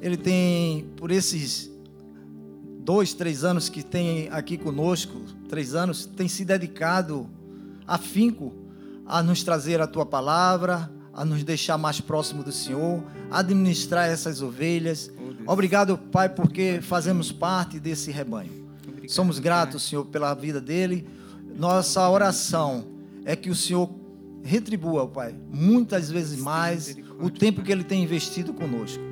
ele tem, por esses dois, três anos que tem aqui conosco, três anos, tem se dedicado afinco a nos trazer a tua palavra, a nos deixar mais próximo do Senhor, a administrar essas ovelhas. Oh, Obrigado, Pai, porque fazemos parte desse rebanho. Somos gratos, Senhor, pela vida dele. Nossa oração é que o Senhor retribua, Pai, muitas vezes mais o tempo que ele tem investido conosco.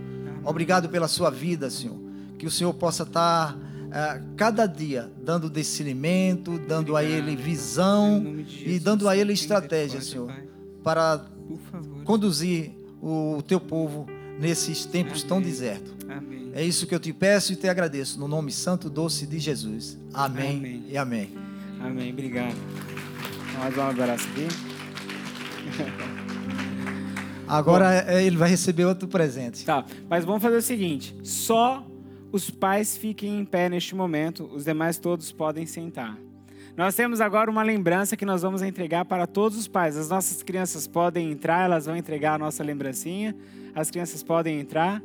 Obrigado pela sua vida, Senhor. Que o Senhor possa estar uh, cada dia dando discernimento, dando a ele visão e dando a ele estratégia, Senhor, para conduzir o teu povo nesses tempos tão desertos. É isso que eu te peço e te agradeço, no nome santo doce de Jesus. Amém, amém. e amém. Amém, obrigado. Mais um abraço aqui. Agora Bom, ele vai receber outro presente. Tá, mas vamos fazer o seguinte: só os pais fiquem em pé neste momento, os demais todos podem sentar. Nós temos agora uma lembrança que nós vamos entregar para todos os pais. As nossas crianças podem entrar, elas vão entregar a nossa lembrancinha. As crianças podem entrar.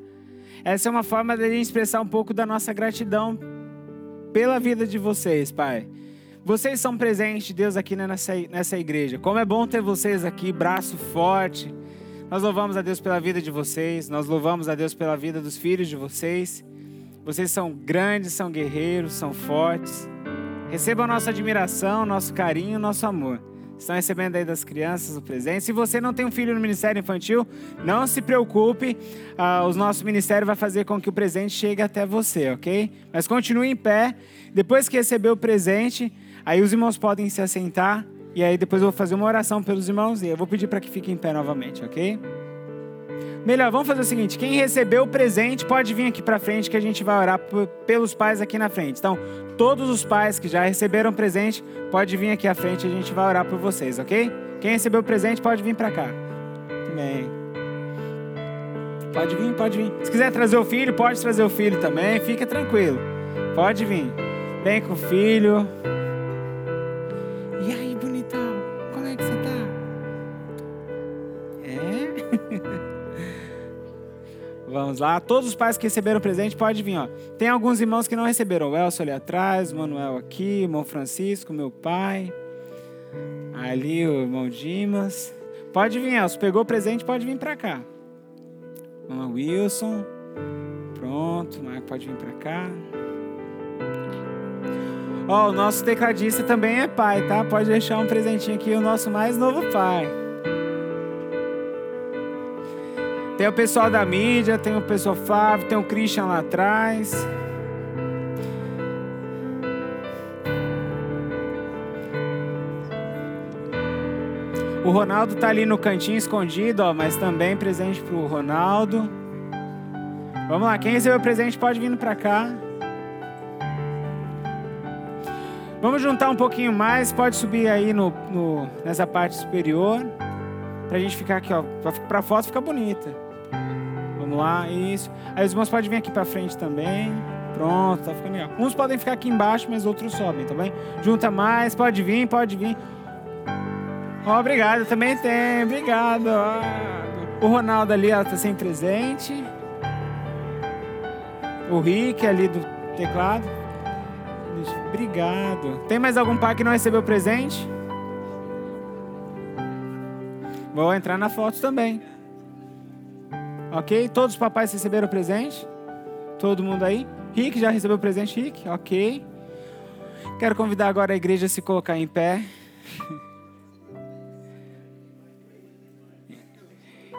Essa é uma forma de expressar um pouco da nossa gratidão pela vida de vocês, Pai. Vocês são presentes de Deus aqui nessa, nessa igreja. Como é bom ter vocês aqui, braço forte. Nós louvamos a Deus pela vida de vocês, nós louvamos a Deus pela vida dos filhos de vocês. Vocês são grandes, são guerreiros, são fortes. Recebam a nossa admiração, nosso carinho, nosso amor. Estão recebendo aí das crianças o presente. Se você não tem um filho no Ministério Infantil, não se preocupe. Ah, o nosso ministério vai fazer com que o presente chegue até você, ok? Mas continue em pé. Depois que receber o presente, aí os irmãos podem se assentar. E aí depois eu vou fazer uma oração pelos irmãos e eu vou pedir para que fiquem em pé novamente, ok? Melhor, vamos fazer o seguinte: quem recebeu o presente pode vir aqui para frente que a gente vai orar pelos pais aqui na frente. Então, todos os pais que já receberam presente, pode vir aqui à frente e a gente vai orar por vocês, ok? Quem recebeu o presente pode vir para cá. Também. Pode vir, pode vir. Se quiser trazer o filho, pode trazer o filho também. Fica tranquilo. Pode vir. Vem com o filho. Vamos lá. Todos os pais que receberam presente, pode vir. Ó. Tem alguns irmãos que não receberam. O Elcio ali atrás, o Manuel aqui, o irmão Francisco, meu pai. Ali o irmão Dimas. Pode vir, Elcio. Pegou o presente, pode vir para cá. Irmão Wilson. Pronto, Marco pode vir para cá. Ó, o nosso tecladista também é pai, tá? Pode deixar um presentinho aqui, o nosso mais novo pai. Tem o pessoal da mídia, tem o pessoal Flávio, tem o Christian lá atrás. O Ronaldo tá ali no cantinho escondido, ó, mas também presente pro Ronaldo. Vamos lá, quem recebeu o presente pode vir para cá. Vamos juntar um pouquinho mais, pode subir aí no, no nessa parte superior. Pra gente ficar aqui, ó, pra, pra foto ficar bonita. Vamos lá, isso. Aí os irmãos podem vir aqui para frente também. Pronto, tá ficando legal. Uns podem ficar aqui embaixo, mas outros sobem, tá bem? Junta mais, pode vir, pode vir. Obrigado, também tem, obrigado. O Ronaldo ali, ela tá sem presente. O Rick ali do teclado. Obrigado. Tem mais algum pai que não recebeu presente? Vou entrar na foto também. Ok? Todos os papais receberam presente? Todo mundo aí? Rick já recebeu o presente, Rick? Ok. Quero convidar agora a igreja a se colocar em pé.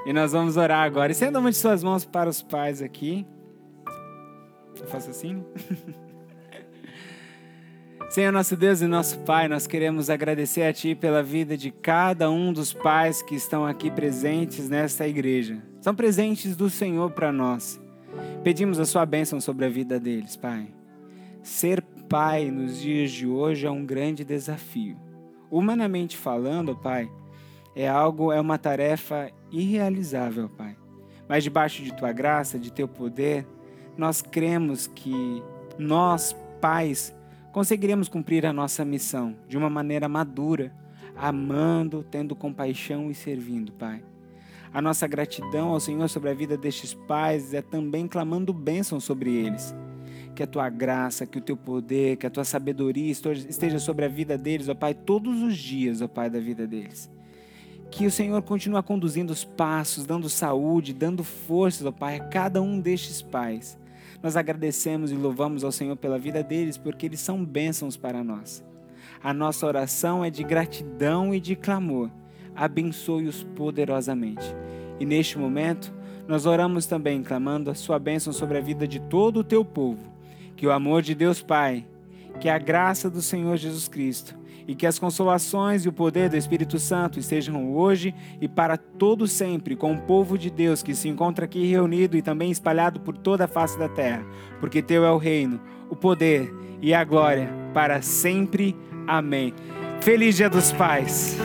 e nós vamos orar agora. Estenda uma de suas mãos para os pais aqui. Eu faço assim? Senhor nosso Deus e nosso Pai, nós queremos agradecer a Ti pela vida de cada um dos pais que estão aqui presentes nesta igreja. São presentes do Senhor para nós. Pedimos a Sua bênção sobre a vida deles, Pai. Ser pai nos dias de hoje é um grande desafio. Humanamente falando, Pai, é algo, é uma tarefa irrealizável, Pai. Mas debaixo de Tua graça, de Teu poder, nós cremos que nós, pais, conseguiremos cumprir a nossa missão de uma maneira madura, amando, tendo compaixão e servindo, Pai. A nossa gratidão ao Senhor sobre a vida destes pais é também clamando bênção sobre eles. Que a tua graça, que o teu poder, que a tua sabedoria esteja sobre a vida deles, ó Pai, todos os dias, ó Pai, da vida deles. Que o Senhor continue conduzindo os passos, dando saúde, dando forças, ó Pai, a cada um destes pais nós agradecemos e louvamos ao Senhor pela vida deles, porque eles são bênçãos para nós. A nossa oração é de gratidão e de clamor. Abençoe-os poderosamente. E neste momento, nós oramos também, clamando a sua bênção sobre a vida de todo o teu povo. Que o amor de Deus Pai, que a graça do Senhor Jesus Cristo e que as consolações e o poder do Espírito Santo estejam hoje e para todo sempre com o povo de Deus que se encontra aqui reunido e também espalhado por toda a face da terra, porque teu é o reino, o poder e a glória para sempre. Amém. Feliz Dia dos Pais.